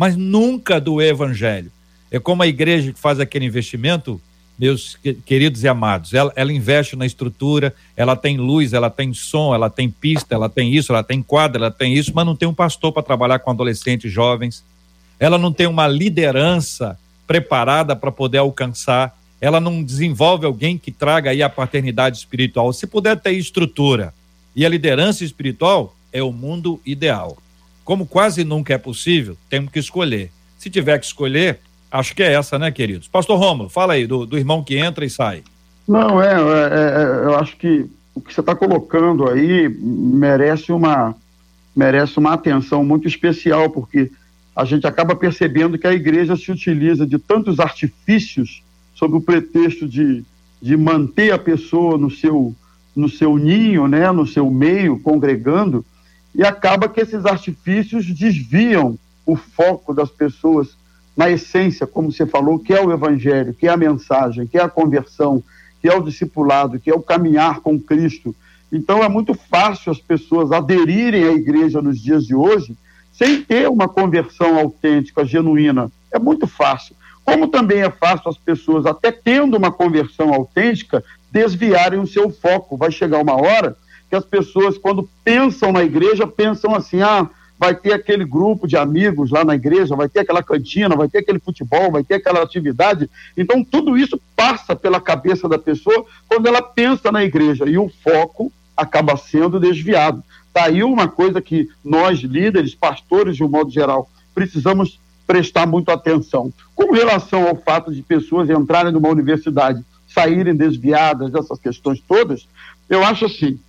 Mas nunca do evangelho. É como a igreja que faz aquele investimento, meus queridos e amados. Ela, ela investe na estrutura, ela tem luz, ela tem som, ela tem pista, ela tem isso, ela tem quadra, ela tem isso, mas não tem um pastor para trabalhar com adolescentes jovens. Ela não tem uma liderança preparada para poder alcançar. Ela não desenvolve alguém que traga aí a paternidade espiritual. Se puder ter estrutura, e a liderança espiritual é o mundo ideal. Como quase nunca é possível, temos que escolher. Se tiver que escolher, acho que é essa, né, queridos? Pastor Romulo, fala aí do, do irmão que entra e sai. Não, é, é, é eu acho que o que você está colocando aí merece uma, merece uma atenção muito especial, porque a gente acaba percebendo que a igreja se utiliza de tantos artifícios sob o pretexto de, de manter a pessoa no seu no seu ninho, né, no seu meio, congregando, e acaba que esses artifícios desviam o foco das pessoas na essência, como você falou, que é o evangelho, que é a mensagem, que é a conversão, que é o discipulado, que é o caminhar com Cristo. Então é muito fácil as pessoas aderirem à igreja nos dias de hoje sem ter uma conversão autêntica, genuína. É muito fácil. Como também é fácil as pessoas, até tendo uma conversão autêntica, desviarem o seu foco. Vai chegar uma hora que as pessoas, quando pensam na igreja, pensam assim: ah, vai ter aquele grupo de amigos lá na igreja, vai ter aquela cantina, vai ter aquele futebol, vai ter aquela atividade. Então, tudo isso passa pela cabeça da pessoa quando ela pensa na igreja e o foco acaba sendo desviado. Está aí uma coisa que nós, líderes, pastores, de um modo geral, precisamos prestar muito atenção. Com relação ao fato de pessoas entrarem numa universidade saírem desviadas dessas questões todas, eu acho assim: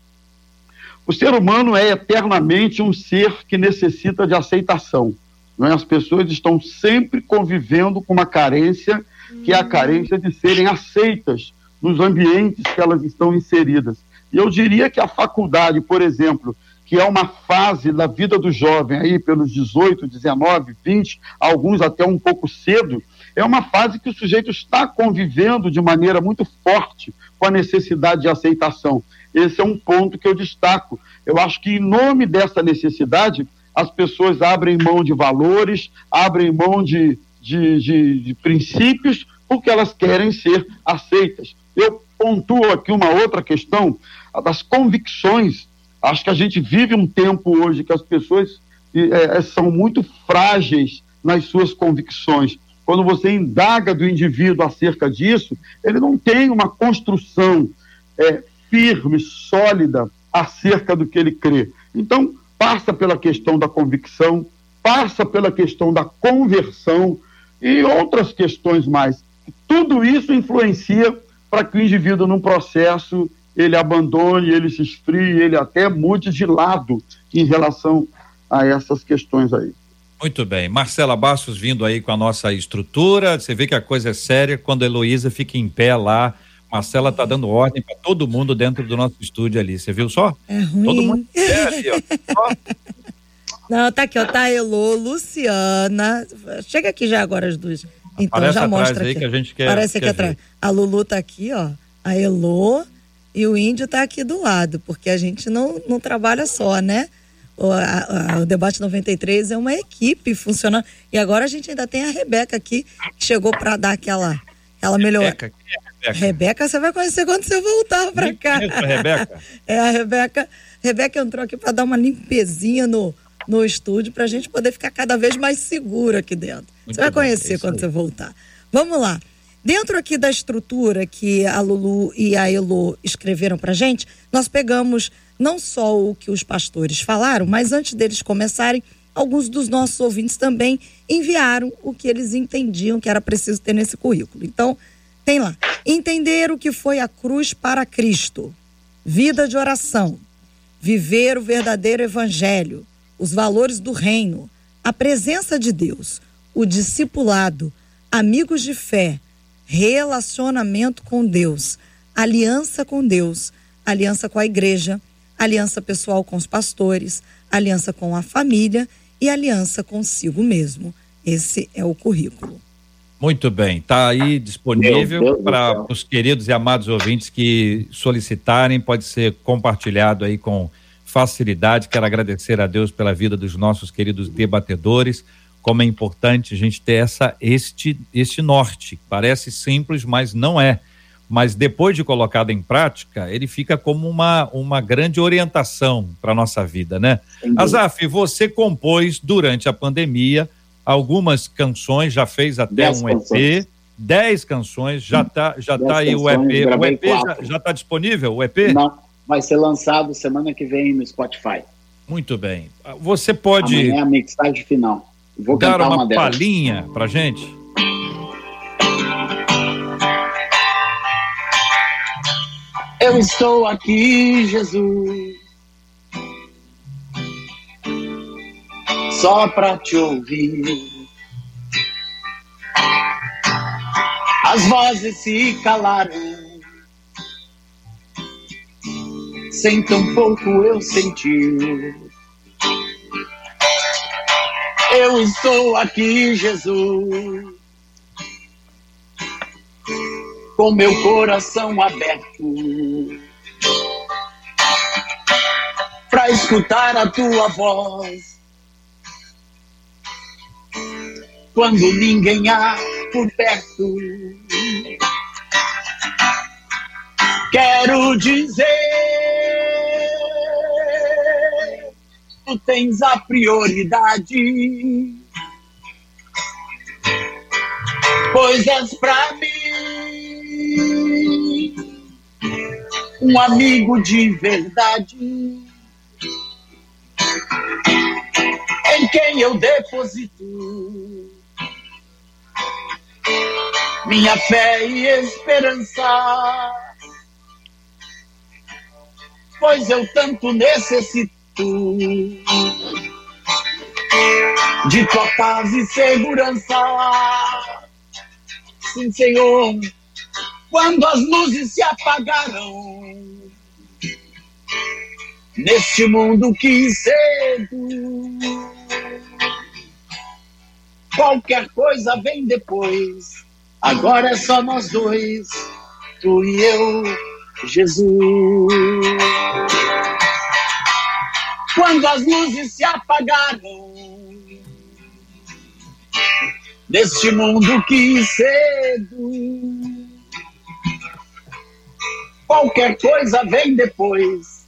o ser humano é eternamente um ser que necessita de aceitação. Não é? As pessoas estão sempre convivendo com uma carência, que é a carência de serem aceitas nos ambientes que elas estão inseridas. E eu diria que a faculdade, por exemplo, que é uma fase da vida do jovem, aí pelos 18, 19, 20, alguns até um pouco cedo, é uma fase que o sujeito está convivendo de maneira muito forte com a necessidade de aceitação. Esse é um ponto que eu destaco. Eu acho que, em nome dessa necessidade, as pessoas abrem mão de valores, abrem mão de, de, de, de princípios, porque elas querem ser aceitas. Eu pontuo aqui uma outra questão, a das convicções. Acho que a gente vive um tempo hoje que as pessoas é, são muito frágeis nas suas convicções quando você indaga do indivíduo acerca disso, ele não tem uma construção é, firme, sólida acerca do que ele crê. Então, passa pela questão da convicção, passa pela questão da conversão e outras questões mais. Tudo isso influencia para que o indivíduo, num processo, ele abandone, ele se esfrie, ele até mude de lado em relação a essas questões aí. Muito bem. Marcela Bastos vindo aí com a nossa estrutura. Você vê que a coisa é séria quando a Heloísa fica em pé lá. Marcela tá dando ordem para todo mundo dentro do nosso estúdio ali. Você viu só? É ruim. Todo mundo pé ali, ó. Não, tá aqui, ó. Tá a Elo, Luciana. Chega aqui já agora as duas. Então, Aparece já mostra aqui. que a gente quer. Parece aqui atrás. A Lulu tá aqui, ó. A Elo e o Índio tá aqui do lado, porque a gente não, não trabalha só, né? O, a- a- o Debate 93 é uma equipe funcionando. E agora a gente ainda tem a Rebeca aqui, que chegou para dar aquela, aquela melhor. Rebeca, é Rebeca? Rebeca, você vai conhecer quando você voltar para cá. a Rebeca. É a Rebeca. Rebeca entrou aqui para dar uma limpezinha no, no estúdio para a gente poder ficar cada vez mais seguro aqui dentro. Muito você vai conhecer é quando aí. você voltar. Vamos lá. Dentro aqui da estrutura que a Lulu e a Elo escreveram para gente, nós pegamos não só o que os pastores falaram, mas antes deles começarem, alguns dos nossos ouvintes também enviaram o que eles entendiam que era preciso ter nesse currículo. Então, tem lá. Entender o que foi a cruz para Cristo. Vida de oração. Viver o verdadeiro evangelho. Os valores do reino. A presença de Deus. O discipulado. Amigos de fé. Relacionamento com Deus. Aliança com Deus. Aliança com a igreja. Aliança pessoal com os pastores. Aliança com a família. E aliança consigo mesmo. Esse é o currículo. Muito bem, está aí disponível para os queridos e amados ouvintes que solicitarem, pode ser compartilhado aí com facilidade. Quero agradecer a Deus pela vida dos nossos queridos debatedores. Como é importante a gente ter essa este este norte. Parece simples, mas não é. Mas depois de colocado em prática, ele fica como uma, uma grande orientação para nossa vida, né? Azaf, você compôs durante a pandemia algumas canções, já fez até um EP, 10 canções, já tá, já tá aí o EP. O EP já, já tá disponível, o EP? Não, vai ser lançado semana que vem no Spotify. Muito bem. Você pode. Amanhã é a mixagem final. Vou dar uma, uma palhinha pra gente? Eu estou aqui, Jesus só pra te ouvir. As vozes se calaram, sem tão pouco eu sentir. Eu estou aqui, Jesus, com meu coração aberto para escutar a tua voz quando ninguém há por perto. Quero dizer, tu tens a prioridade, pois és pra mim um amigo de verdade. Em quem eu deposito minha fé e esperança. Pois eu tanto necessito de tua paz e segurança. Sim, Senhor, quando as luzes se apagaram neste mundo que cedo qualquer coisa vem depois Agora é só nós dois, tu e eu, Jesus. Quando as luzes se apagaram, neste mundo que cedo, qualquer coisa vem depois.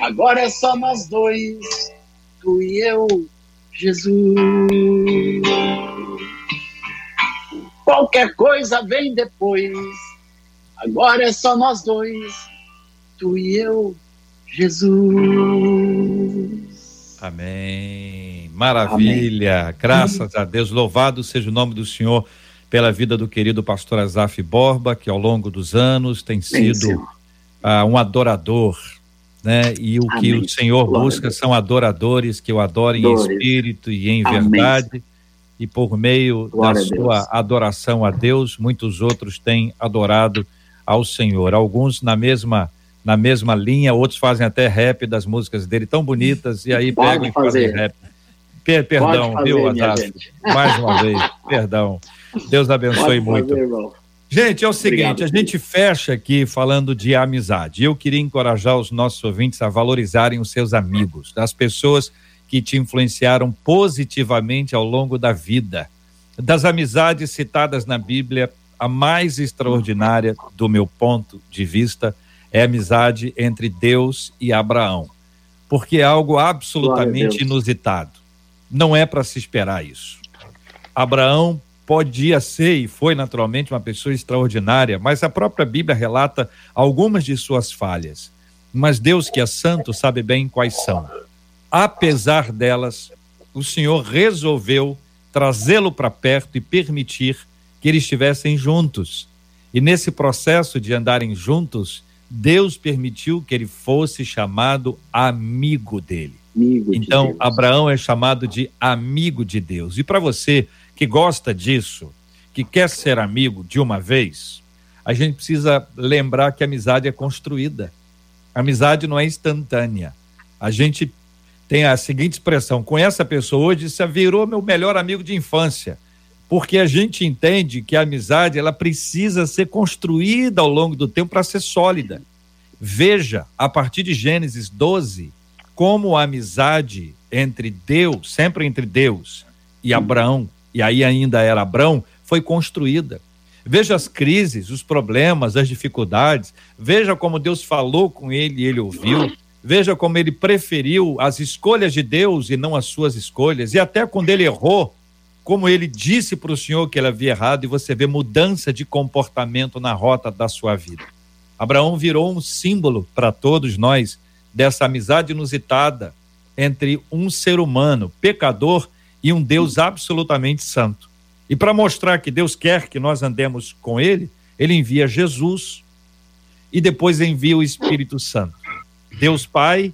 Agora é só nós dois, tu e eu, Jesus. Qualquer coisa vem depois. Agora é só nós dois, tu e eu, Jesus. Amém. Maravilha. Amém. Graças a Deus. Louvado seja o nome do Senhor pela vida do querido pastor Azaf Borba, que ao longo dos anos tem sido uh, um adorador, né? E o Amém. que o Senhor Glória busca são adoradores que o adorem em espírito e em Amém. verdade e por meio Glória da sua adoração a Deus, muitos outros têm adorado ao Senhor. Alguns na mesma na mesma linha, outros fazem até rap das músicas dele tão bonitas e aí Pode pegam e fazem rap. Per perdão, fazer, viu, Adas? Mais uma vez, perdão. Deus abençoe muito. Fazer, gente, é o seguinte, Obrigado, a gente fecha aqui falando de amizade. Eu queria encorajar os nossos ouvintes a valorizarem os seus amigos, as pessoas que te influenciaram positivamente ao longo da vida. Das amizades citadas na Bíblia, a mais extraordinária, do meu ponto de vista, é a amizade entre Deus e Abraão. porque é algo absolutamente inusitado. Não é para se esperar isso. Abraão podia ser e foi naturalmente uma pessoa extraordinária, mas a própria Bíblia relata algumas de suas falhas. Mas Deus, que é santo, sabe bem quais são. Apesar delas, o Senhor resolveu trazê-lo para perto e permitir que eles estivessem juntos. E nesse processo de andarem juntos, Deus permitiu que ele fosse chamado amigo dele. Amigo então, de Abraão é chamado de amigo de Deus. E para você que gosta disso, que quer ser amigo de uma vez, a gente precisa lembrar que a amizade é construída. A amizade não é instantânea. A gente tem a seguinte expressão: conhece a pessoa hoje, você virou meu melhor amigo de infância. Porque a gente entende que a amizade ela precisa ser construída ao longo do tempo para ser sólida. Veja, a partir de Gênesis 12, como a amizade entre Deus, sempre entre Deus e Abraão, e aí ainda era Abraão, foi construída. Veja as crises, os problemas, as dificuldades. Veja como Deus falou com ele e ele ouviu. Veja como ele preferiu as escolhas de Deus e não as suas escolhas. E até quando ele errou, como ele disse para o Senhor que ele havia errado, e você vê mudança de comportamento na rota da sua vida. Abraão virou um símbolo para todos nós dessa amizade inusitada entre um ser humano pecador e um Deus absolutamente santo. E para mostrar que Deus quer que nós andemos com Ele, Ele envia Jesus e depois envia o Espírito Santo. Deus Pai,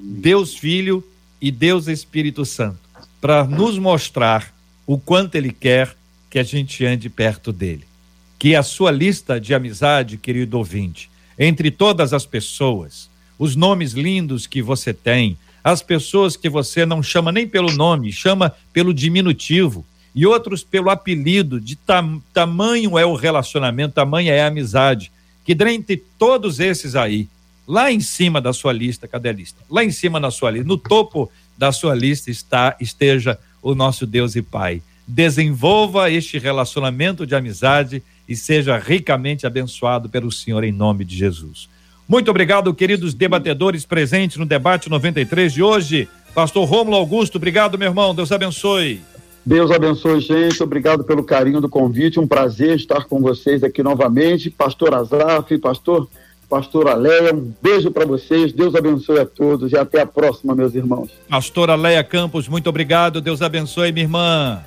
Deus Filho e Deus Espírito Santo, para nos mostrar o quanto Ele quer que a gente ande perto dele. Que a sua lista de amizade, querido ouvinte, entre todas as pessoas, os nomes lindos que você tem, as pessoas que você não chama nem pelo nome, chama pelo diminutivo, e outros pelo apelido, de tam, tamanho é o relacionamento, tamanho é a amizade, que dentre todos esses aí, Lá em cima da sua lista, cadê a lista? Lá em cima da sua lista, no topo da sua lista está esteja o nosso Deus e Pai. Desenvolva este relacionamento de amizade e seja ricamente abençoado pelo Senhor em nome de Jesus. Muito obrigado, queridos debatedores presentes no debate 93 de hoje. Pastor Rômulo Augusto, obrigado, meu irmão. Deus abençoe. Deus abençoe, gente. Obrigado pelo carinho do convite. Um prazer estar com vocês aqui novamente. Pastor Azaf, pastor pastora Leia. Um beijo para vocês, Deus abençoe a todos e até a próxima, meus irmãos. Pastora Leia Campos, muito obrigado, Deus abençoe, minha irmã.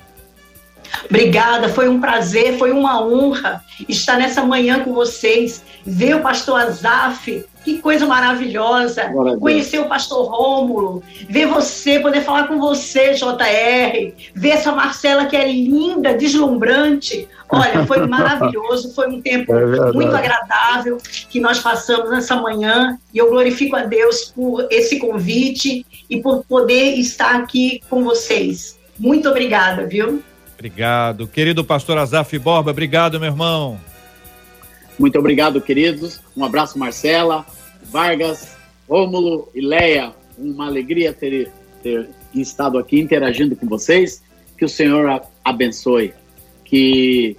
Obrigada, foi um prazer, foi uma honra estar nessa manhã com vocês, ver o pastor Azaf, que coisa maravilhosa. Conhecer o pastor Rômulo, ver você, poder falar com você, JR, ver essa Marcela que é linda, deslumbrante. Olha, foi maravilhoso, foi um tempo é muito agradável que nós passamos nessa manhã e eu glorifico a Deus por esse convite e por poder estar aqui com vocês. Muito obrigada, viu? Obrigado. Querido pastor Azaf Borba, obrigado, meu irmão. Muito obrigado, queridos. Um abraço, Marcela, Vargas, Rômulo e Leia. Uma alegria ter, ter estado aqui interagindo com vocês. Que o Senhor abençoe. Que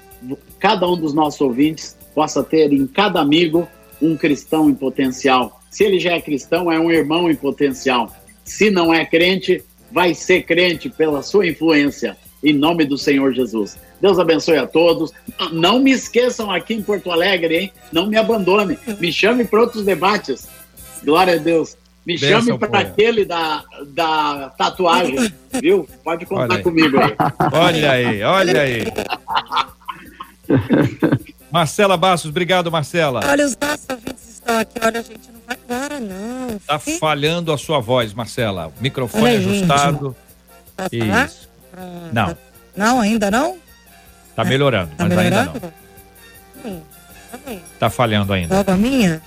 cada um dos nossos ouvintes possa ter em cada amigo um cristão em potencial. Se ele já é cristão, é um irmão em potencial. Se não é crente, vai ser crente pela sua influência em nome do Senhor Jesus. Deus abençoe a todos. Não me esqueçam aqui em Porto Alegre, hein? Não me abandone. Me chame para outros debates. Glória a Deus. Me Benção, chame para aquele da, da tatuagem, viu? Pode contar comigo aí. Olha aí, olha aí. Marcela Bastos, obrigado, Marcela. Olha, os nossos ouvintes estão aqui. Olha, a gente não vai embora, não. Tá falhando a sua voz, Marcela. O microfone olha, ajustado. Gente. Isso. Não. Não, ainda não? Tá melhorando, tá mas melhorando? ainda não. Tá falhando ainda. Logo a minha?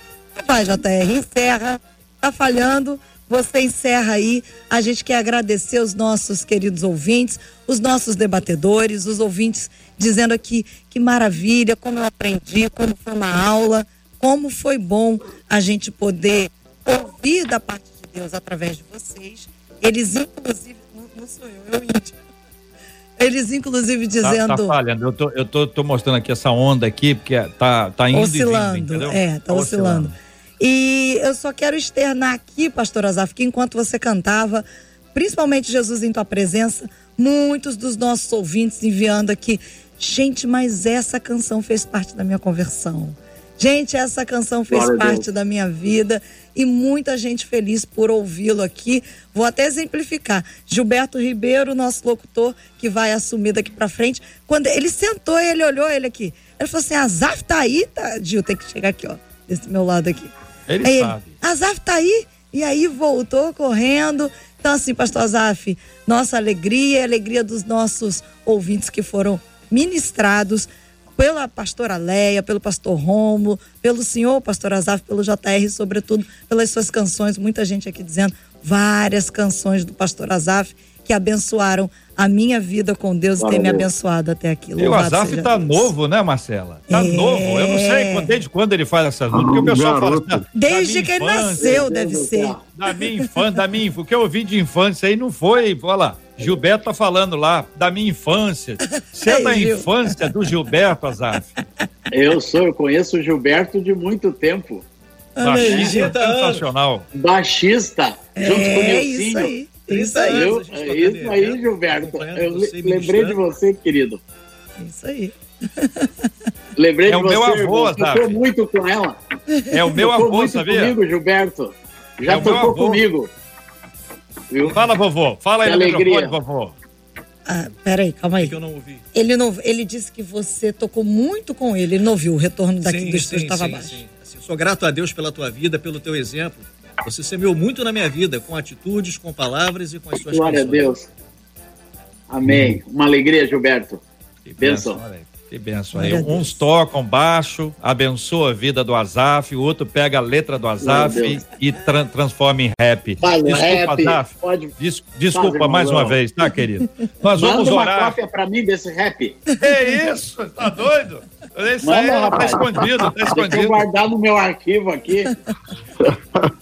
Vai, JR, encerra. Tá falhando. Você encerra aí. A gente quer agradecer os nossos queridos ouvintes, os nossos debatedores, os ouvintes dizendo aqui que maravilha, como eu aprendi, como foi uma aula, como foi bom a gente poder ouvir da parte de Deus através de vocês. Eles, inclusive, não, sou eu, eu índio. Eles, inclusive, dizendo. Tá, tá falhando. Eu, tô, eu tô, tô, mostrando aqui essa onda aqui, porque tá, tá indo oscilando, e vindo, É, tá, tá oscilando. oscilando. E eu só quero externar aqui, pastor Azaf, que enquanto você cantava, principalmente Jesus em tua presença, muitos dos nossos ouvintes enviando aqui, gente, mas essa canção fez parte da minha conversão. Gente, essa canção fez Glória parte da minha vida e muita gente feliz por ouvi-lo aqui. Vou até exemplificar. Gilberto Ribeiro, nosso locutor, que vai assumir daqui para frente, quando ele sentou, ele olhou ele aqui. Ele falou assim: Azaf tá aí, tá? Gil, tem que chegar aqui, ó, desse meu lado aqui. Ele aí sabe. Ele, Azaf tá aí? E aí voltou correndo. Então, assim, pastor Azaf, nossa alegria, a alegria dos nossos ouvintes que foram ministrados pela pastora Leia, pelo pastor Romo, pelo senhor pastor Azaf, pelo JR, sobretudo pelas suas canções. Muita gente aqui dizendo várias canções do pastor Azaf que abençoaram a minha vida com Deus Valeu. e tem me abençoado até aqui. E o Azaf tá Deus. novo, né, Marcela? Tá é... novo. Eu não sei desde quando ele faz essas músicas, porque o pessoal fala assim, Desde que ele nasceu, deve ser. Da minha infância, da minha o que eu ouvi de infância aí não foi, olha lá, Gilberto tá falando lá da minha infância. Você é da infância do Gilberto, Azaf? Eu sou, eu conheço o Gilberto de muito tempo. Baixista sensacional. Baixista, junto é, com o Nilcinho. Isso aí. Isso aí. Eu, é isso aí, Gilberto. Eu lembrei de você, querido. Isso aí. Lembrei é de você. É o meu avô, sabe? Tocou muito com ela. É o meu avô, muito sabia? comigo, Gilberto. Já é tocou comigo. Viu? Fala, vovô. Fala aí alegria. vovô. Ah, peraí, calma aí. É que eu não ouvi. Ele, não, ele disse que você tocou muito com ele. Ele não viu o retorno daqui sim, do estúdio estava baixo. Sim. Assim, sou grato a Deus pela tua vida, pelo teu exemplo. Você semeou muito na minha vida, com atitudes, com palavras e com as suas Glória canções. a Deus. Amém. Uma alegria, Gilberto. Que bênção. Que benção aí. Uns tocam baixo, abençoa a vida do Azaf, o outro pega a letra do Azaf e tra transforma em rap. Faz desculpa, rap, Azaf. Pode... Des desculpa mais uma vez, tá, querido? Nós vamos Manda orar. uma cópia pra mim desse rap. É isso? Tá doido? Isso Manda, aí tá rapaz. escondido, tá escondido. Deixa eu guardar no meu arquivo aqui.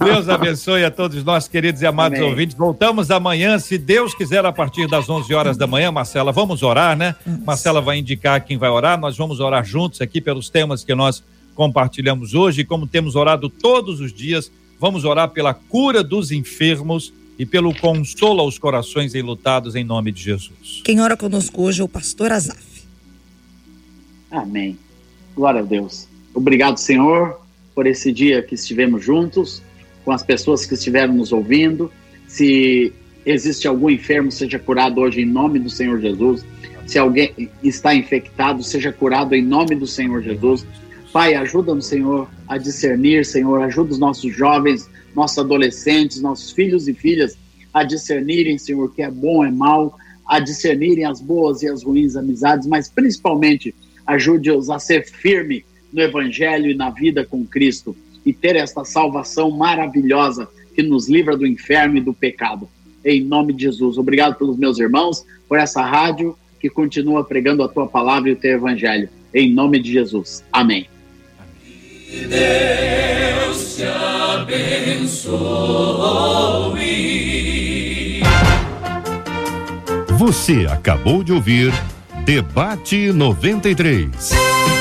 Deus abençoe a todos nós, queridos e amados Amém. ouvintes. Voltamos amanhã, se Deus quiser, a partir das 11 horas da manhã. Marcela, vamos orar, né? Marcela vai indicar quem vai orar. Nós vamos orar juntos aqui pelos temas que nós compartilhamos hoje. E como temos orado todos os dias, vamos orar pela cura dos enfermos e pelo consolo aos corações enlutados em nome de Jesus. Quem ora conosco hoje é o pastor Azaf. Amém. Glória a Deus. Obrigado, Senhor, por esse dia que estivemos juntos, com as pessoas que estiveram nos ouvindo. Se existe algum enfermo, seja curado hoje em nome do Senhor Jesus. Se alguém está infectado, seja curado em nome do Senhor Jesus. Pai, ajuda-nos, Senhor, a discernir, Senhor, ajuda os nossos jovens, nossos adolescentes, nossos filhos e filhas a discernirem, Senhor, o que é bom, é mal, a discernirem as boas e as ruins amizades, mas principalmente ajude-os a ser firme no Evangelho e na vida com Cristo e ter esta salvação maravilhosa que nos livra do inferno e do pecado. Em nome de Jesus. Obrigado pelos meus irmãos, por essa rádio que continua pregando a tua palavra e o teu Evangelho. Em nome de Jesus. Amém. Deus te abençoe. Você acabou de ouvir Debate 93.